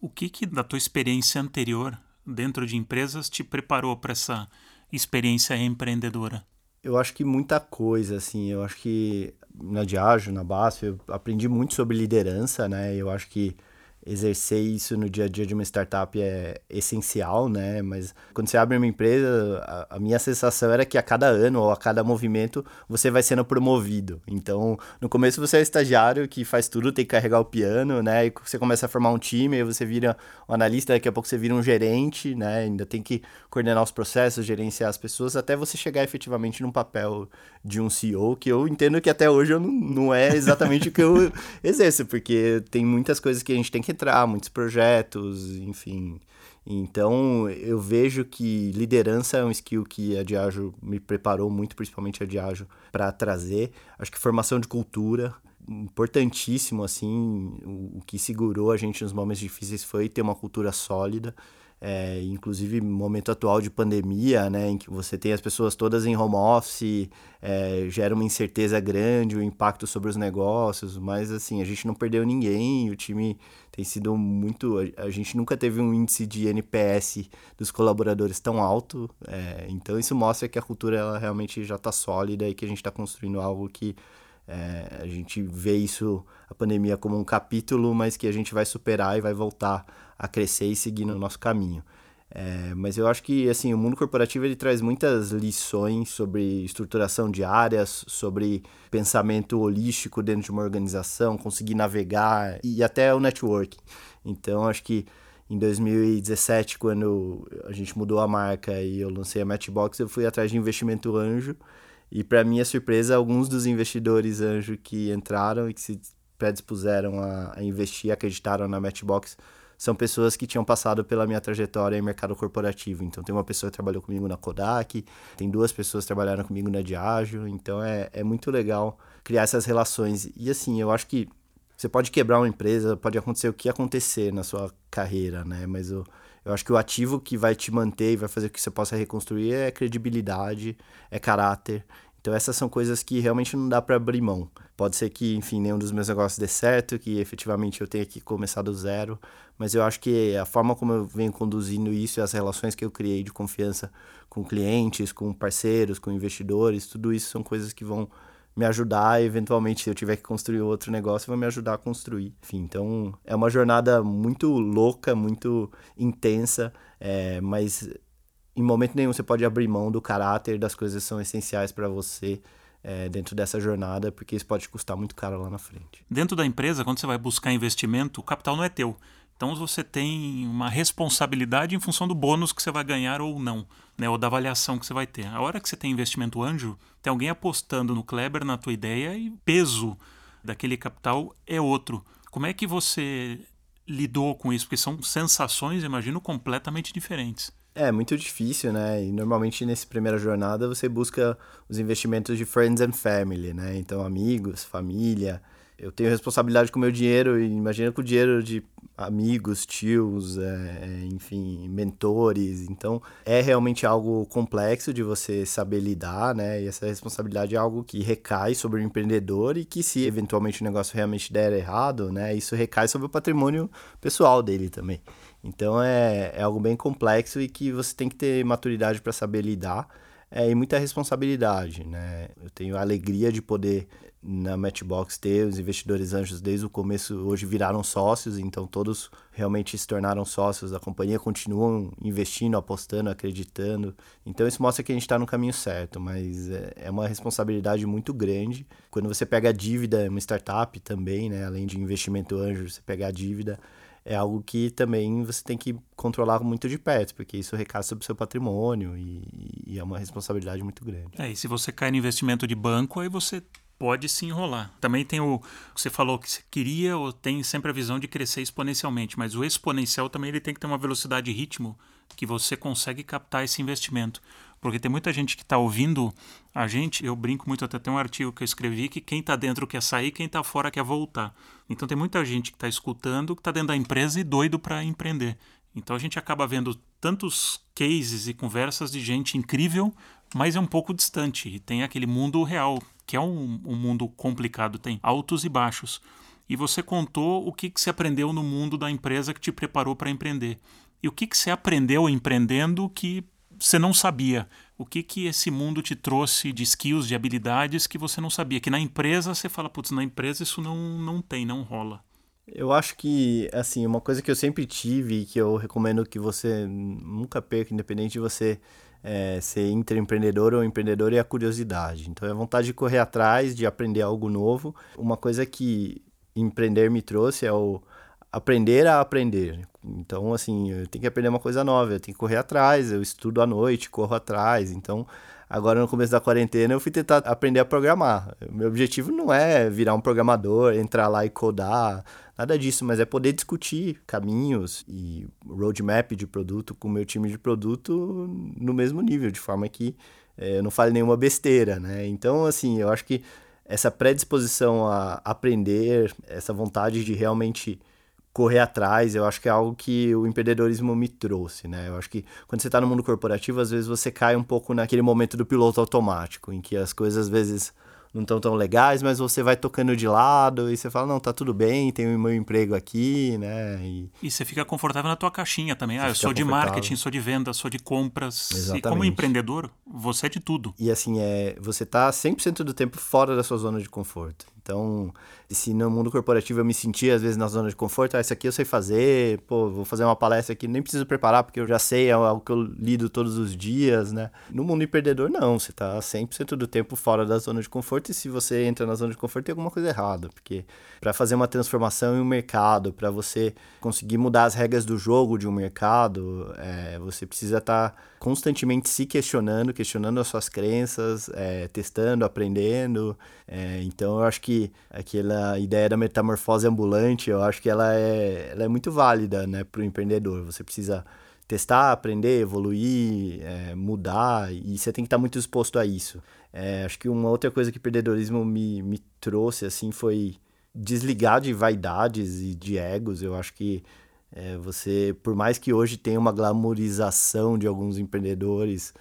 O que, que da tua experiência anterior dentro de empresas te preparou para essa experiência empreendedora? Eu acho que muita coisa, assim. Eu acho que na Diageo, na BASF, eu aprendi muito sobre liderança, né? Eu acho que exercer isso no dia a dia de uma startup é essencial, né? Mas quando você abre uma empresa, a, a, minha sensação era que a cada ano ou a cada movimento você vai sendo promovido. Então, no começo você é estagiário que faz tudo, tem que carregar o piano, né? E você começa a formar um time, aí você vira um analista, daqui a pouco você vira um gerente, né? Ainda tem que coordenar os processos, gerenciar as pessoas, até você chegar efetivamente num papel de um CEO, que eu entendo que até hoje eu não, não é exatamente o que eu exerço, porque tem muitas coisas que a gente tem que entrar, muitos projetos, enfim. Então, eu vejo que liderança é um skill que a Diageo me preparou muito, principalmente a Diageo, para trazer. Acho que formação de cultura, importantíssimo, assim, o que segurou a gente nos momentos difíceis foi ter uma cultura sólida é, inclusive momento atual de pandemia, né, em que você tem as pessoas todas em home office, é, gera uma incerteza grande, o impacto sobre os negócios, mas assim, a gente não perdeu ninguém, o time tem sido muito, a, gente nunca teve um índice de NPS dos colaboradores tão alto, é, então isso mostra que a cultura ela realmente já está sólida e que a gente está construindo algo que é, a gente vê isso, a pandemia, como um capítulo, mas que a gente vai superar e vai voltar a crescer e seguir no nosso caminho. É, mas eu acho que assim o mundo corporativo ele traz muitas lições sobre estruturação de áreas, sobre pensamento holístico dentro de uma organização, conseguir navegar e até o networking. Então acho que Em 2017, quando a gente mudou a marca e eu lancei a Matchbox, eu fui atrás de investimento anjo. E para minha surpresa, alguns dos investidores anjo que entraram e que se predispuseram a, a investir, acreditaram na Matchbox, são pessoas que tinham passado pela minha trajetória em mercado corporativo. Então, tem uma pessoa que trabalhou comigo na Kodak, tem duas pessoas que trabalharam comigo na Diageo. Então, é, é muito legal criar essas relações. E, assim, eu acho que você pode quebrar uma empresa, pode acontecer o que acontecer na sua carreira, né? Mas eu, eu acho que o ativo que vai te manter e vai fazer com que você possa reconstruir é credibilidade, é caráter. Então essas são coisas que realmente não dá para abrir mão. Pode ser que, enfim, nenhum dos meus negócios dê certo, que efetivamente eu tenha que começar do zero, mas eu acho que a forma como eu venho conduzindo isso e as relações que eu criei de confiança com clientes, com parceiros, com investidores, tudo isso são coisas que vão me ajudar, eventualmente, se eu tiver que construir outro negócio, vai me ajudar a construir. Enfim, então é uma jornada muito louca, muito intensa, é, mas em momento nenhum você pode abrir mão do caráter, das coisas que são essenciais para você é, dentro dessa jornada, porque isso pode custar muito caro lá na frente. Dentro da empresa, quando você vai buscar investimento, o capital não é teu. Então você tem uma responsabilidade em função do bônus que você vai ganhar ou não, né? ou da avaliação que você vai ter. A hora que você tem investimento anjo, tem alguém apostando no Kleber, na tua ideia, e peso daquele capital é outro. Como é que você lidou com isso? Porque são sensações, imagino, completamente diferentes. É muito difícil, né? E normalmente nessa primeira jornada você busca os investimentos de friends and family, né? Então amigos, família, eu tenho responsabilidade com o meu dinheiro e imagina com o dinheiro de amigos, tios, é, é, enfim, mentores. Então, é realmente algo complexo de você saber lidar, né? E essa responsabilidade é algo que recai sobre o empreendedor e que se eventualmente o negócio realmente der errado, né? Isso recai sobre o patrimônio pessoal dele também. Então, é, é algo bem complexo e que você tem que ter maturidade para saber lidar. É, e muita responsabilidade, né? Eu tenho a alegria de poder na Matchbox ter os investidores anjos desde o começo, hoje viraram sócios, então todos realmente se tornaram sócios da companhia, continuam investindo, apostando, acreditando. Então isso mostra que a gente está no caminho certo, mas é, é uma responsabilidade muito grande. Quando você pega a dívida, uma startup também, né, além de investimento anjo, você pegar a dívida, é algo que também você tem que controlar muito de perto, porque isso recai sobre o seu patrimônio e, e, é uma responsabilidade muito grande. É, e se você cai no investimento de banco, aí você pode se enrolar. Também tem o você falou que você queria ou tem sempre a visão de crescer exponencialmente, mas o exponencial também ele tem que ter uma velocidade e ritmo que você consegue captar esse investimento. Porque tem muita gente que está ouvindo a gente, eu brinco muito, até tem um artigo que eu escrevi que quem está dentro quer sair, quem está fora quer voltar. Então tem muita gente que está escutando, que está dentro da empresa e doido para empreender. Então a gente acaba vendo tantos cases e conversas de gente incrível, mas é um pouco distante. E tem aquele mundo real que é um, um mundo complicado, tem altos e baixos. E você contou o que, que você aprendeu no mundo da empresa que te preparou para empreender. E o que, que você aprendeu empreendendo que você não sabia? O que, que esse mundo te trouxe de skills, de habilidades que você não sabia? Que na empresa você fala, putz, na empresa isso não, não tem, não rola. Eu acho que, assim, uma coisa que eu sempre tive e que eu recomendo que você nunca perca, independente de você é, ser intraempreendedor ou empreendedor é a curiosidade. Então é a vontade de correr atrás, de aprender algo novo. Uma coisa que empreender me trouxe é o aprender a aprender. Então, assim, eu tenho que aprender uma coisa nova, eu tenho que correr atrás, eu estudo à noite, corro atrás. Então, agora no começo da quarentena eu fui tentar aprender a programar. Meu objetivo não é virar um programador, entrar lá e codar, nada disso, mas é poder discutir caminhos e roadmap de produto com o meu time de produto no mesmo nível, de forma que é, eu não fale nenhuma besteira, né? Então, assim, eu acho que essa predisposição a aprender, essa vontade de realmente correr atrás, eu acho que é algo que o empreendedorismo me trouxe, né? Eu acho que quando você está no mundo corporativo, às vezes você cai um pouco naquele momento do piloto automático, em que as coisas às vezes não estão tão legais, mas você vai tocando de lado e você fala, não, tá tudo bem, tenho meu emprego aqui, né? E, e você fica confortável na tua caixinha também. ah, eu sou de marketing, sou de venda, sou de compras. Exatamente. E como empreendedor, você é de tudo. E assim, é, você tá 100% do tempo fora da sua zona de conforto. Então, se no mundo corporativo eu me sentia às vezes na zona de conforto, ah, isso aqui eu sei fazer, pô, vou fazer uma palestra aqui, nem preciso preparar porque eu já sei, é algo que eu lido todos os dias, né? No mundo empreendedor, não, você tá 100% do tempo fora da zona de conforto e se você entra na zona de conforto, tem alguma coisa errada, porque para fazer uma transformação em um mercado, para você conseguir mudar as regras do jogo de um mercado, é, você precisa estar tá constantemente se questionando, questionando as suas crenças, é, testando, aprendendo. É, então, eu acho que aquela ideia da metamorfose ambulante, eu acho que ela é, ela é muito válida né, para o empreendedor. Você precisa testar, aprender, evoluir, é, mudar, e você tem que estar muito disposto a isso. É, acho que uma outra coisa que o empreendedorismo me, me trouxe, assim, foi desligar de vaidades e de egos. Eu acho que é, você, por mais que hoje tenha uma glamorização de alguns empreendedores,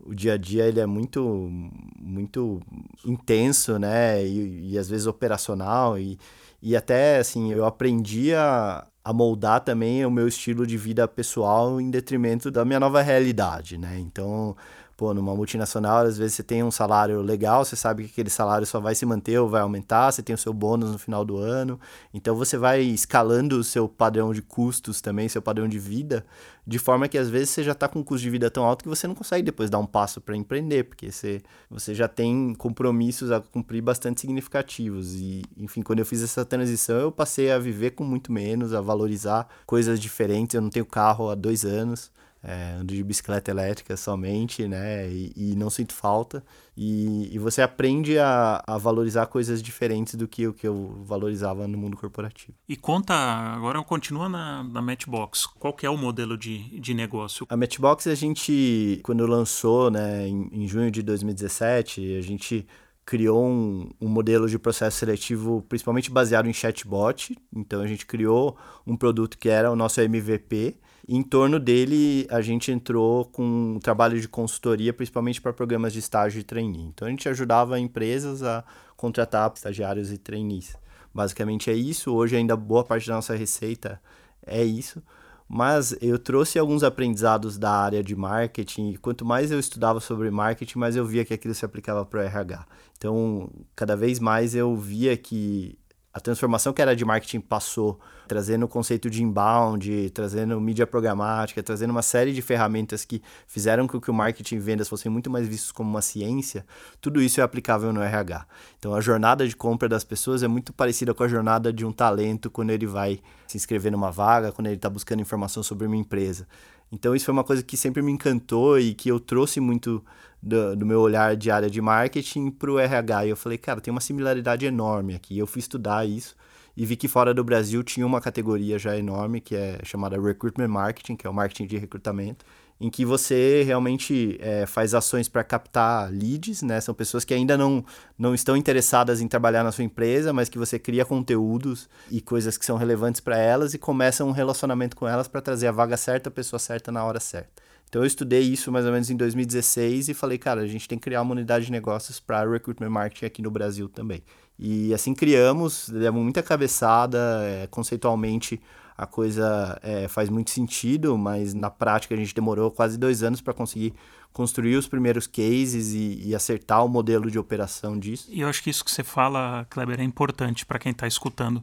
o dia a dia ele é muito muito intenso, né? E, e às vezes operacional e, e até assim eu aprendi a, a moldar também o meu estilo de vida pessoal em detrimento da minha nova realidade, né? Então, pô, numa multinacional, às vezes você tem um salário legal, você sabe que aquele salário só vai se manter ou vai aumentar, você tem o seu bônus no final do ano. Então você vai escalando o seu padrão de custos também, seu padrão de vida, de forma que às vezes você já está com um custo de vida tão alto que você não consegue depois dar um passo para empreender, porque você, você já tem compromissos a cumprir bastante significativos. E, enfim, quando eu fiz essa transição, eu passei a viver com muito menos, a valorizar coisas diferentes. Eu não tenho carro há dois anos é, ando de bicicleta elétrica somente, né? E, e não sinto falta. E, e você aprende a, a, valorizar coisas diferentes do que o que eu valorizava no mundo corporativo. E conta, agora continua na, na Matchbox. Qual que é o modelo de, de negócio? A Matchbox, a gente, quando lançou, né, em, em junho de 2017, a gente criou um, um, modelo de processo seletivo principalmente baseado em chatbot. Então a gente criou um produto que era o nosso MVP, em torno dele, a gente entrou com um trabalho de consultoria, principalmente para programas de estágio e trainee. Então, a gente ajudava empresas a contratar estagiários e trainees. Basicamente é isso. Hoje, ainda boa parte da nossa receita é isso. Mas eu trouxe alguns aprendizados da área de marketing, e quanto mais eu estudava sobre marketing, mais eu via que aquilo se aplicava para o RH. Então, cada vez mais eu via que a transformação que era de marketing passou, trazendo o conceito de inbound, trazendo mídia programática, trazendo uma série de ferramentas que fizeram com que o marketing e vendas fossem muito mais vistos como uma ciência, tudo isso é aplicável no RH. Então a jornada de compra das pessoas é muito parecida com a jornada de um talento quando ele vai se inscrever numa vaga, quando ele está buscando informação sobre uma empresa. Então isso foi uma coisa que sempre me encantou e que eu trouxe muito do, do meu olhar de área de marketing para o RH. E eu falei, cara, tem uma similaridade enorme aqui. Eu fui estudar isso e vi que fora do Brasil tinha uma categoria já enorme que é chamada Recruitment Marketing, que é o marketing de recrutamento em que você realmente é, faz ações para captar leads, né? São pessoas que ainda não, não estão interessadas em trabalhar na sua empresa, mas que você cria conteúdos e coisas que são relevantes para elas e começa um relacionamento com elas para trazer a vaga certa, a pessoa certa na hora certa. Então eu estudei isso mais ou menos em 2016 e falei, cara, a gente tem que criar uma unidade de negócios para recruitment marketing aqui no Brasil também. E assim criamos, demos muita cabeçada, é, conceitualmente a coisa é, faz muito sentido, mas na prática a gente demorou quase dois anos para conseguir construir os primeiros cases e, e, acertar o modelo de operação disso. E eu acho que isso que você fala, Kleber, é importante para quem está escutando,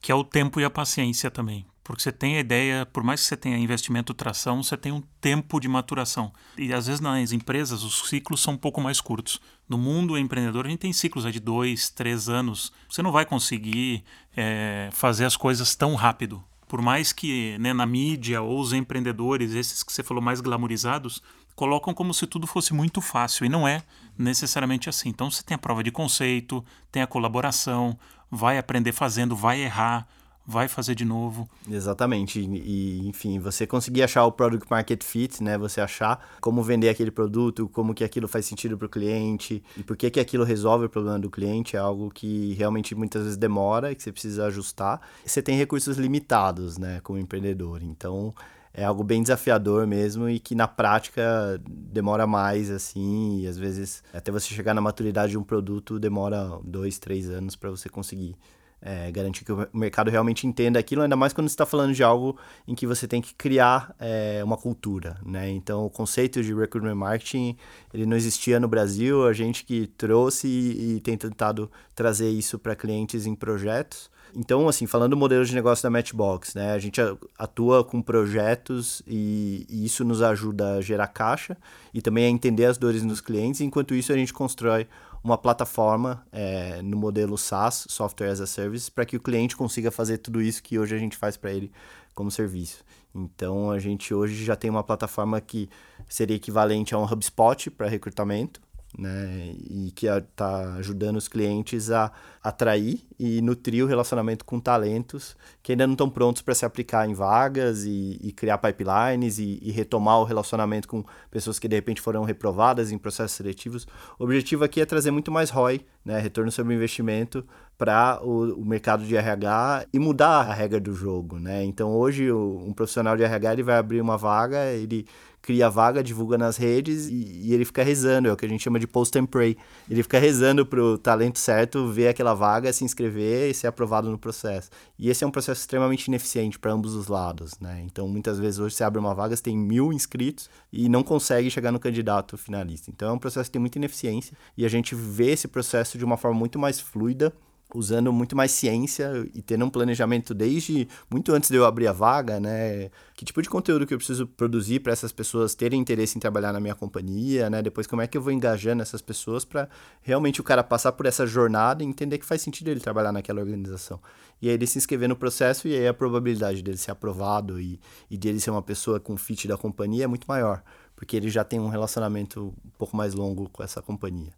que é o tempo e a paciência também. Porque você tem a ideia, por mais que você tenha investimento tração, você tem um tempo de maturação. E às vezes nas empresas os ciclos são um pouco mais curtos. No mundo empreendedor a gente tem ciclos de dois, três anos. Você não vai conseguir é, fazer as coisas tão rápido por mais que né, na mídia ou os empreendedores, esses que você falou mais glamorizados, colocam como se tudo fosse muito fácil e não é necessariamente assim. Então você tem a prova de conceito, tem a colaboração, vai aprender fazendo, vai errar, vai fazer de novo. Exatamente. E, enfim, você conseguir achar o product market fit, né? Você achar como vender aquele produto, como que aquilo faz sentido para o cliente e por que que aquilo resolve o problema do cliente é algo que realmente muitas vezes demora e que você precisa ajustar. Você tem recursos limitados, né, como empreendedor. Então, é algo bem desafiador mesmo e que na prática demora mais assim e às vezes até você chegar na maturidade de um produto demora dois, três anos para você conseguir é, garantir que o mercado realmente entenda aquilo, ainda mais quando você está falando de algo em que você tem que criar é, uma cultura, né? Então, o conceito de recruitment marketing, ele não existia no Brasil, a gente que trouxe e, e tem tentado trazer isso para clientes em projetos. Então, assim, falando do modelo de negócio da Matchbox, né? A gente atua com projetos e, e, isso nos ajuda a gerar caixa e também a entender as dores dos clientes. Enquanto isso, a gente constrói uma plataforma é, no modelo SaaS, Software as a Service, para que o cliente consiga fazer tudo isso que hoje a gente faz para ele como serviço. Então a gente hoje já tem uma plataforma que seria equivalente a um HubSpot para recrutamento, né? E que está ajudando os clientes a atrair e nutrir o relacionamento com talentos que ainda não estão prontos para se aplicar em vagas e, e criar pipelines e, e, retomar o relacionamento com pessoas que de repente foram reprovadas em processos seletivos. O objetivo aqui é trazer muito mais ROI, né? retorno sobre investimento, para o, o, mercado de RH e mudar a regra do jogo. Né? Então hoje o, um profissional de RH ele vai abrir uma vaga, ele cria vaga, divulga nas redes e, e, ele fica rezando, é o que a gente chama de post and pray. Ele fica rezando pro talento certo ver aquela vaga, se inscrever e ser aprovado no processo. E esse é um processo extremamente ineficiente para ambos os lados, né? Então, muitas vezes hoje você abre uma vaga, você tem mil inscritos e não consegue chegar no candidato finalista. Então, é um processo que tem muita ineficiência e a gente vê esse processo de uma forma muito mais fluida usando muito mais ciência e tendo um planejamento desde muito antes de eu abrir a vaga, né? Que tipo de conteúdo que eu preciso produzir para essas pessoas terem interesse em trabalhar na minha companhia, né? Depois como é que eu vou engajando essas pessoas para realmente o cara passar por essa jornada e entender que faz sentido ele trabalhar naquela organização. E aí ele se inscrever no processo e aí a probabilidade dele ser aprovado e, e dele ser uma pessoa com fit da companhia é muito maior, porque ele já tem um relacionamento um pouco mais longo com essa companhia.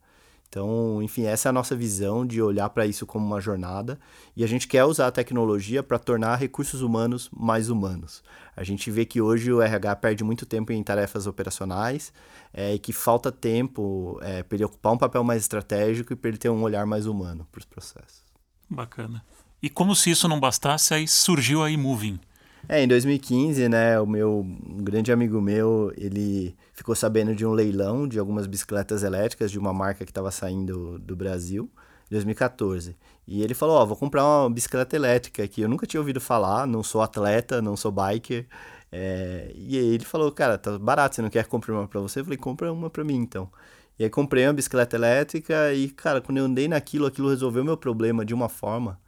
Então, enfim, essa é a nossa visão de olhar para isso como uma jornada e a gente quer usar a tecnologia para tornar recursos humanos mais humanos. A gente vê que hoje o RH perde muito tempo em tarefas operacionais é, e que falta tempo é, para ele ocupar um papel mais estratégico e para ele ter um olhar mais humano para os processos. Bacana. E como se isso não bastasse, aí surgiu a iMoving. É, em 2015, né, o meu um grande amigo meu, ele ficou sabendo de um leilão de algumas bicicletas elétricas de uma marca que estava saindo do Brasil, em 2014. E ele falou, ó, oh, vou comprar uma bicicleta elétrica que eu nunca tinha ouvido falar, não sou atleta, não sou biker. É... E aí ele falou, cara, tá barato, você não quer comprar uma para você? Eu falei, compra uma para mim então. E aí comprei uma bicicleta elétrica e, cara, quando eu andei naquilo, aquilo resolveu meu problema de uma forma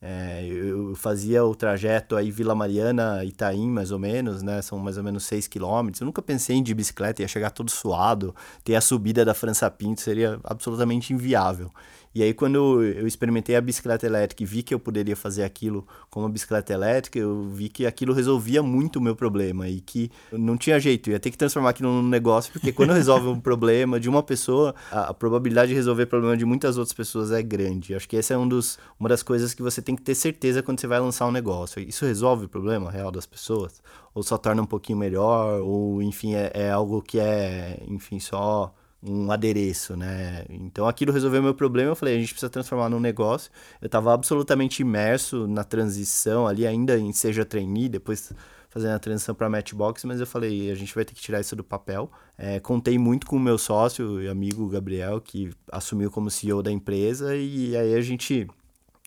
é, eu fazia o trajeto aí Vila Mariana, Itaim, mais ou menos, né? São mais ou menos 6 quilômetros. Eu nunca pensei em ir de bicicleta, ia chegar todo suado, ter a subida da França Pinto seria absolutamente inviável. E aí, quando eu experimentei a bicicleta elétrica e vi que eu poderia fazer aquilo com uma bicicleta elétrica, eu vi que aquilo resolvia muito o meu problema e que não tinha jeito, eu ia ter que transformar aquilo num negócio, porque quando resolve um problema de uma pessoa, a, a, probabilidade de resolver o problema de muitas outras pessoas é grande. Acho que essa é um dos, uma das coisas que você tem que ter certeza quando você vai lançar um negócio. Isso resolve o problema real das pessoas? Ou só torna um pouquinho melhor? Ou, enfim, é, é algo que é, enfim, só um adereço, né? Então aquilo resolveu meu problema. Eu falei, a gente precisa transformar num negócio. Eu estava absolutamente imerso na transição ali, ainda em seja trainee, depois fazendo a transição para Matchbox, mas eu falei, a gente vai ter que tirar isso do papel. É, contei muito com o meu sócio e amigo Gabriel, que assumiu como CEO da empresa, e aí a gente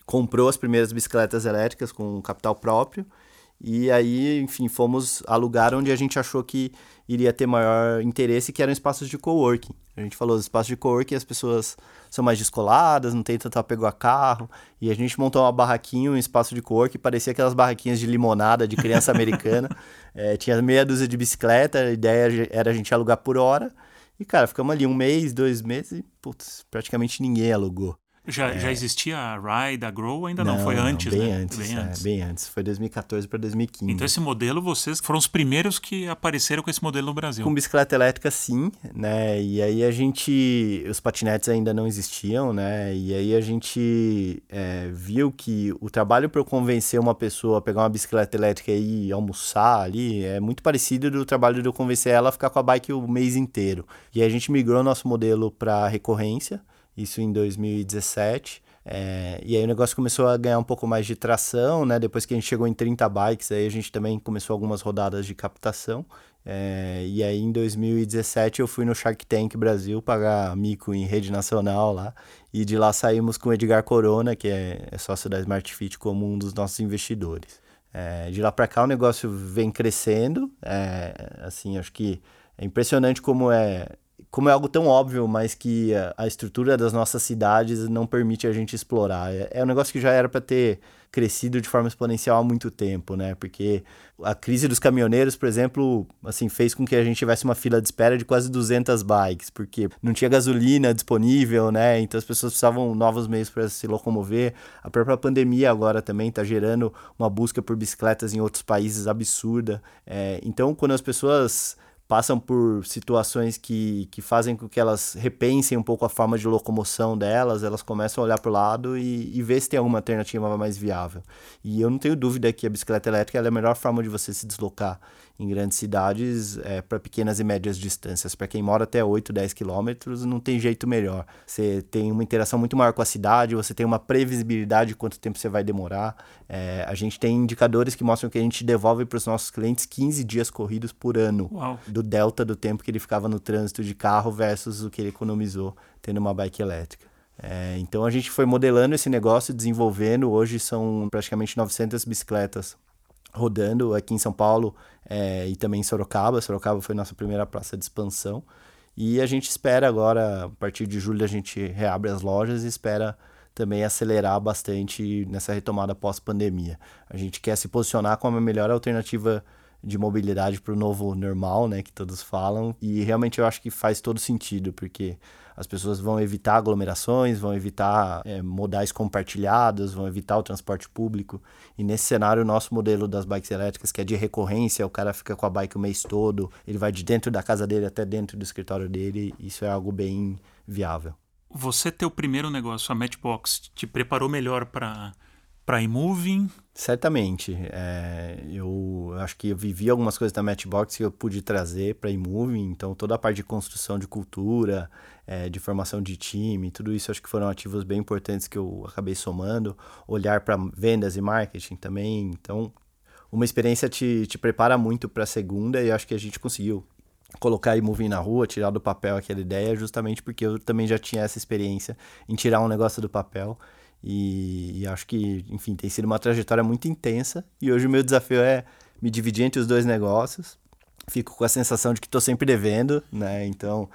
comprou as primeiras bicicletas elétricas com capital próprio. E aí, enfim, fomos alugar onde a gente achou que iria ter maior interesse, que eram espaços de coworking. A gente falou, os espaços de coworking as pessoas são mais descoladas, não tem tanto apego a carro. E a gente montou uma barraquinha, um espaço de coworking, parecia aquelas barraquinhas de limonada de criança americana. É, tinha meia dúzia de bicicleta, a ideia era a gente alugar por hora. E, cara, ficamos ali um mês, dois meses e, putz, praticamente ninguém alugou. Já, é... já existia a Ride, a Grow? Ainda não, não foi antes, bem né? Antes, bem, é, antes. bem antes. Foi 2014 para 2015. Então esse modelo, vocês foram os primeiros que apareceram com esse modelo no Brasil? Com bicicleta elétrica, sim, né? E aí a gente... Os patinetes ainda não existiam, né? E aí a gente é, viu que o trabalho para convencer uma pessoa a pegar uma bicicleta elétrica e almoçar ali é muito parecido do trabalho de eu convencer ela a ficar com a bike o mês inteiro. E aí a gente migrou nosso modelo para recorrência, isso em 2017. É, e aí o negócio começou a ganhar um pouco mais de tração, né? Depois que a gente chegou em 30 bikes, aí a gente também começou algumas rodadas de captação. É, e aí em 2017 eu fui no Shark Tank Brasil pagar mico em rede nacional lá. E de lá saímos com o Edgar Corona, que é, é sócio da Smart Fit, como um dos nossos investidores. É, de lá para cá o negócio vem crescendo. Assim, acho que é impressionante como é como é algo tão óbvio, mas que a, estrutura das nossas cidades não permite a gente explorar. É, é um negócio que já era para ter crescido de forma exponencial há muito tempo, né? Porque a crise dos caminhoneiros, por exemplo, assim, fez com que a gente tivesse uma fila de espera de quase 200 bikes, porque não tinha gasolina disponível, né? Então as pessoas precisavam novos meios para se locomover. A própria pandemia agora também está gerando uma busca por bicicletas em outros países absurda. É, então, quando as pessoas passam por situações que, que fazem com que elas repensem um pouco a forma de locomoção delas, elas começam a olhar para o lado e, e ver se tem alguma alternativa mais viável. E eu não tenho dúvida que a bicicleta elétrica é a melhor forma de você se deslocar em grandes cidades é, para pequenas e médias distâncias. Para quem mora até 8, 10 quilômetros, não tem jeito melhor. Você tem uma interação muito maior com a cidade, você tem uma previsibilidade de quanto tempo você vai demorar. É, a gente tem indicadores que mostram que a gente devolve para os nossos clientes 15 dias corridos por ano. Uau. Do delta do tempo que ele ficava no trânsito de carro versus o que ele economizou tendo uma bike elétrica. É, então a gente foi modelando esse negócio, desenvolvendo. Hoje são praticamente 900 bicicletas rodando aqui em São Paulo é, e também em Sorocaba. Sorocaba foi nossa primeira praça de expansão. E a gente espera agora, a partir de julho, a gente reabre as lojas e espera também acelerar bastante nessa retomada pós-pandemia. A gente quer se posicionar como a melhor alternativa de mobilidade para o novo normal, né, que todos falam, e realmente eu acho que faz todo sentido, porque as pessoas vão evitar aglomerações, vão evitar é, modais compartilhados, vão evitar o transporte público. E nesse cenário, o nosso modelo das bikes elétricas, que é de recorrência, o cara fica com a bike o mês todo, ele vai de dentro da casa dele até dentro do escritório dele, isso é algo bem viável. Você ter o primeiro negócio, a Matchbox, te preparou melhor para para iMoving? Certamente. É, eu acho que eu vivi algumas coisas da Matchbox que eu pude trazer para iMoving, então toda a parte de construção de cultura, é, de formação de time, tudo isso acho que foram ativos bem importantes que eu acabei somando. Olhar para vendas e marketing também. Então, uma experiência te, te prepara muito para a segunda e acho que a gente conseguiu colocar iMoving na rua, tirar do papel aquela ideia, justamente porque eu também já tinha essa experiência em tirar um negócio do papel e, e, acho que, enfim, tem sido uma trajetória muito intensa. E hoje o meu desafio é me dividir entre os dois negócios. Fico com a sensação de que estou sempre devendo, né? Então,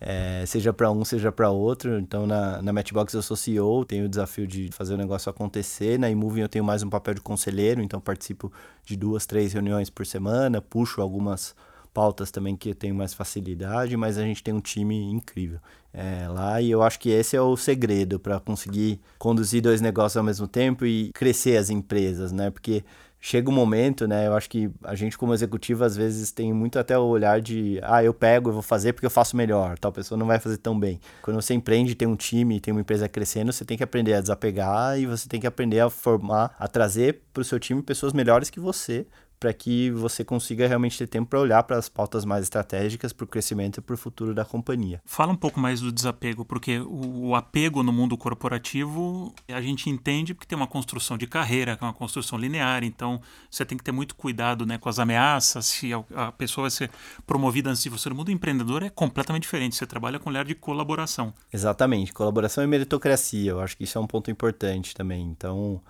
é, seja para um, seja para outro. Então, na, na Matchbox eu sou CEO, tenho o desafio de fazer o negócio acontecer. Na iMoving eu tenho mais um papel de conselheiro, então participo de duas, três reuniões por semana, puxo algumas pautas também que eu tenho mais facilidade, mas a gente tem um time incrível é, lá e eu acho que esse é o segredo para conseguir conduzir dois negócios ao mesmo tempo e crescer as empresas, né? Porque chega um momento, né? Eu acho que a gente como executivo às vezes tem muito até o olhar de, ah, eu pego, eu vou fazer porque eu faço melhor, tal pessoa não vai fazer tão bem. Quando você empreende, tem um time, tem uma empresa crescendo, você tem que aprender a desapegar e você tem que aprender a formar, a trazer para o seu time pessoas melhores que você para que você consiga realmente ter tempo para olhar para as pautas mais estratégicas para o crescimento e para o futuro da companhia. Fala um pouco mais do desapego, porque o, apego no mundo corporativo a gente entende porque tem uma construção de carreira, que é uma construção linear, então você tem que ter muito cuidado né, com as ameaças, se a, a pessoa vai ser promovida antes de você. No mundo empreendedor é completamente diferente, você trabalha com olhar de colaboração. Exatamente, colaboração e meritocracia, eu acho que isso é um ponto importante também. Então,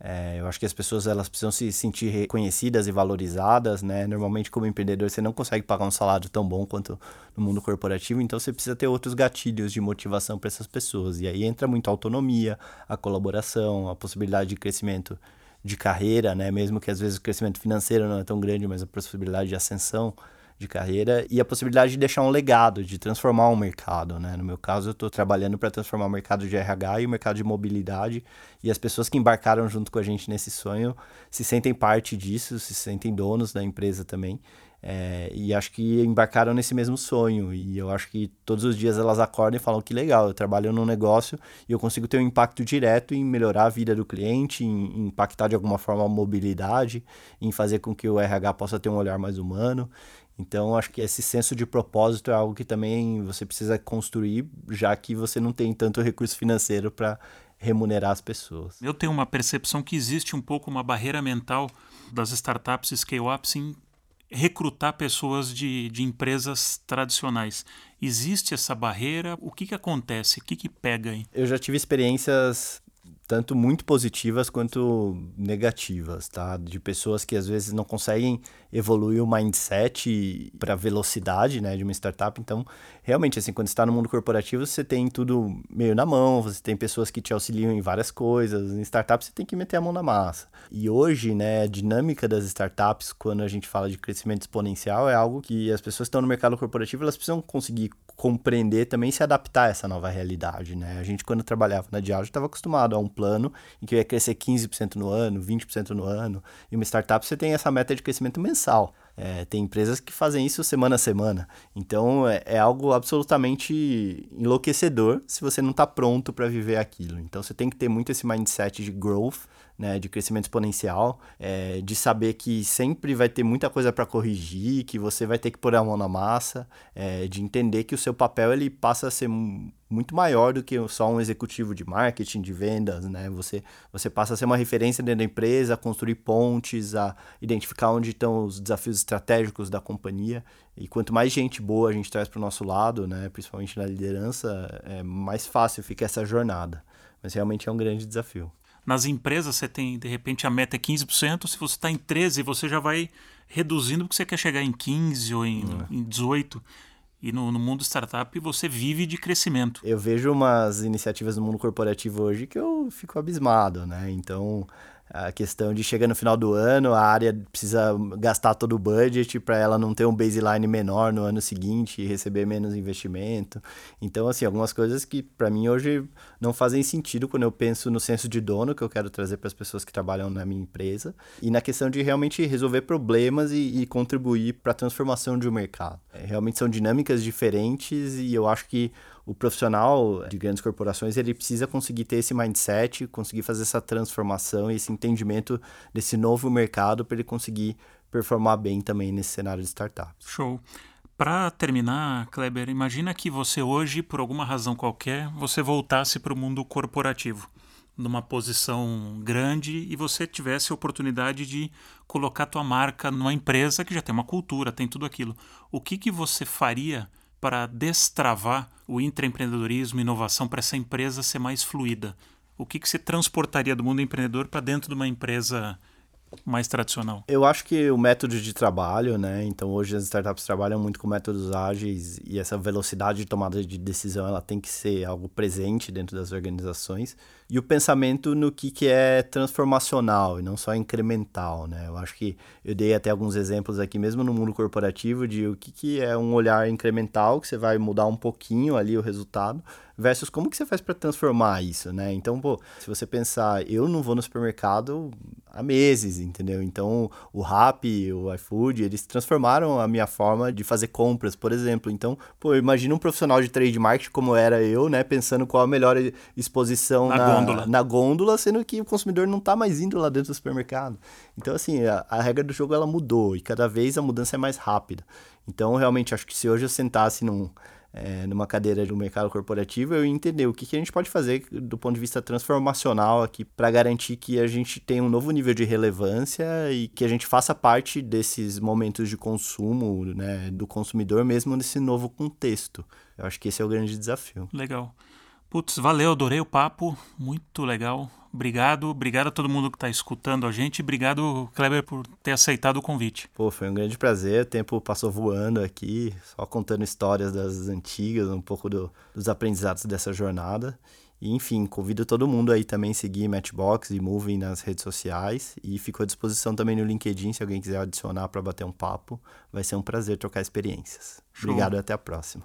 é, eu acho que as pessoas elas precisam se sentir reconhecidas e valorizadas, né? Normalmente, como empreendedor, você não consegue pagar um salário tão bom quanto no mundo corporativo, então você precisa ter outros gatilhos de motivação para essas pessoas. E aí entra muito a autonomia, a colaboração, a possibilidade de crescimento de carreira, né? Mesmo que às vezes o crescimento financeiro não é tão grande, mas a possibilidade de ascensão de carreira e a possibilidade de deixar um legado, de transformar um mercado, né? No meu caso, eu estou trabalhando para transformar o mercado de RH e o mercado de mobilidade e as pessoas que embarcaram junto com a gente nesse sonho se sentem parte disso, se sentem donos da empresa também. É, e acho que embarcaram nesse mesmo sonho. E eu acho que todos os dias elas acordam e falam que legal, eu trabalho num negócio e eu consigo ter um impacto direto em melhorar a vida do cliente, em, em impactar de alguma forma a mobilidade, em fazer com que o RH possa ter um olhar mais humano. Então, acho que esse senso de propósito é algo que também você precisa construir, já que você não tem tanto recurso financeiro para remunerar as pessoas. Eu tenho uma percepção que existe um pouco uma barreira mental das startups scale-ups em recrutar pessoas de, de empresas tradicionais. Existe essa barreira? O que, que acontece? O que, que pega aí? Eu já tive experiências tanto muito positivas quanto negativas, tá? De pessoas que às vezes não conseguem evoluir o mindset para velocidade, né, de uma startup. Então, realmente assim, quando está no mundo corporativo, você tem tudo meio na mão, você tem pessoas que te auxiliam em várias coisas. Em startup você tem que meter a mão na massa. E hoje, né, a dinâmica das startups, quando a gente fala de crescimento exponencial, é algo que as pessoas que estão no mercado corporativo, elas precisam conseguir compreender também se adaptar a essa nova realidade, né? A gente quando trabalhava na Diageo estava acostumado a um plano em que ia crescer 15% no ano, 20% no ano, e uma startup você tem essa meta de crescimento mensal. É, tem empresas que fazem isso semana a semana. Então é, é algo absolutamente enlouquecedor se você não está pronto para viver aquilo. Então você tem que ter muito esse mindset de growth, né, de crescimento exponencial, é, de saber que sempre vai ter muita coisa para corrigir, que você vai ter que pôr a mão na massa, é, de entender que o seu papel ele passa a ser muito maior do que só um executivo de marketing, de vendas, né? Você, você passa a ser uma referência dentro da empresa, a construir pontes, a identificar onde estão os desafios estratégicos da companhia. E quanto mais gente boa a gente traz para o nosso lado, né, principalmente na liderança, é mais fácil fica essa jornada. Mas realmente é um grande desafio. Nas empresas você tem, de repente, a meta é 15%, se você está em 13%, você já vai reduzindo porque você quer chegar em 15% ou em, é. em 18%. E no, no, mundo startup você vive de crescimento. Eu vejo umas iniciativas no mundo corporativo hoje que eu fico abismado, né? Então, a questão de chegar no final do ano, a área precisa gastar todo o budget para ela não ter um baseline menor no ano seguinte e receber menos investimento. Então, assim, algumas coisas que para mim hoje não fazem sentido quando eu penso no senso de dono que eu quero trazer para as pessoas que trabalham na minha empresa e na questão de realmente resolver problemas e, e contribuir para a transformação de um mercado. É, realmente são dinâmicas diferentes e eu acho que o profissional de grandes corporações ele precisa conseguir ter esse mindset, conseguir fazer essa transformação e esse entendimento desse novo mercado para ele conseguir performar bem também nesse cenário de startups. Show. Para terminar, Kleber, imagina que você hoje, por alguma razão qualquer, você voltasse para o mundo corporativo, numa posição grande e você tivesse a oportunidade de colocar tua marca numa empresa que já tem uma cultura, tem tudo aquilo. O que que você faria para destravar o intraempreendedorismo inovação para essa empresa ser mais fluida? O que, que você transportaria do mundo empreendedor para dentro de uma empresa mais tradicional? Eu acho que o método de trabalho, né? Então hoje as startups trabalham muito com métodos ágeis e essa velocidade de tomada de decisão ela tem que ser algo presente dentro das organizações e o pensamento no que, que é transformacional e não só incremental, né? Eu acho que eu dei até alguns exemplos aqui mesmo no mundo corporativo de o que, que é um olhar incremental que você vai mudar um pouquinho ali o resultado versus como que você faz para transformar isso, né? Então, pô, se você pensar, eu não vou no supermercado há meses, entendeu? Então, o Rappi, o iFood, eles transformaram a minha forma de fazer compras, por exemplo. Então, pô, imagina um profissional de trade marketing como era eu, né, pensando qual a melhor exposição na, na gôndola. na gôndola, sendo que o consumidor não está mais indo lá dentro do supermercado. Então, assim, a, a regra do jogo ela mudou e cada vez a mudança é mais rápida. Então, realmente, acho que se hoje eu sentasse num é, numa cadeira do mercado corporativo, eu entender o que, que a gente pode fazer do ponto de vista transformacional aqui para garantir que a gente tenha um novo nível de relevância e que a gente faça parte desses momentos de consumo né, do consumidor mesmo nesse novo contexto. Eu acho que esse é o grande desafio. Legal. Putz, valeu, adorei o papo, muito legal. Obrigado, obrigado a todo mundo que está escutando a gente. Obrigado, Kleber, por ter aceitado o convite. Pô, foi um grande prazer. O tempo passou voando aqui, só contando histórias das antigas, um pouco do, dos aprendizados dessa jornada. E, enfim, convido todo mundo aí também a seguir Matchbox e Moving nas redes sociais. E fico à disposição também no LinkedIn, se alguém quiser adicionar para bater um papo. Vai ser um prazer trocar experiências. Show. Obrigado e até a próxima.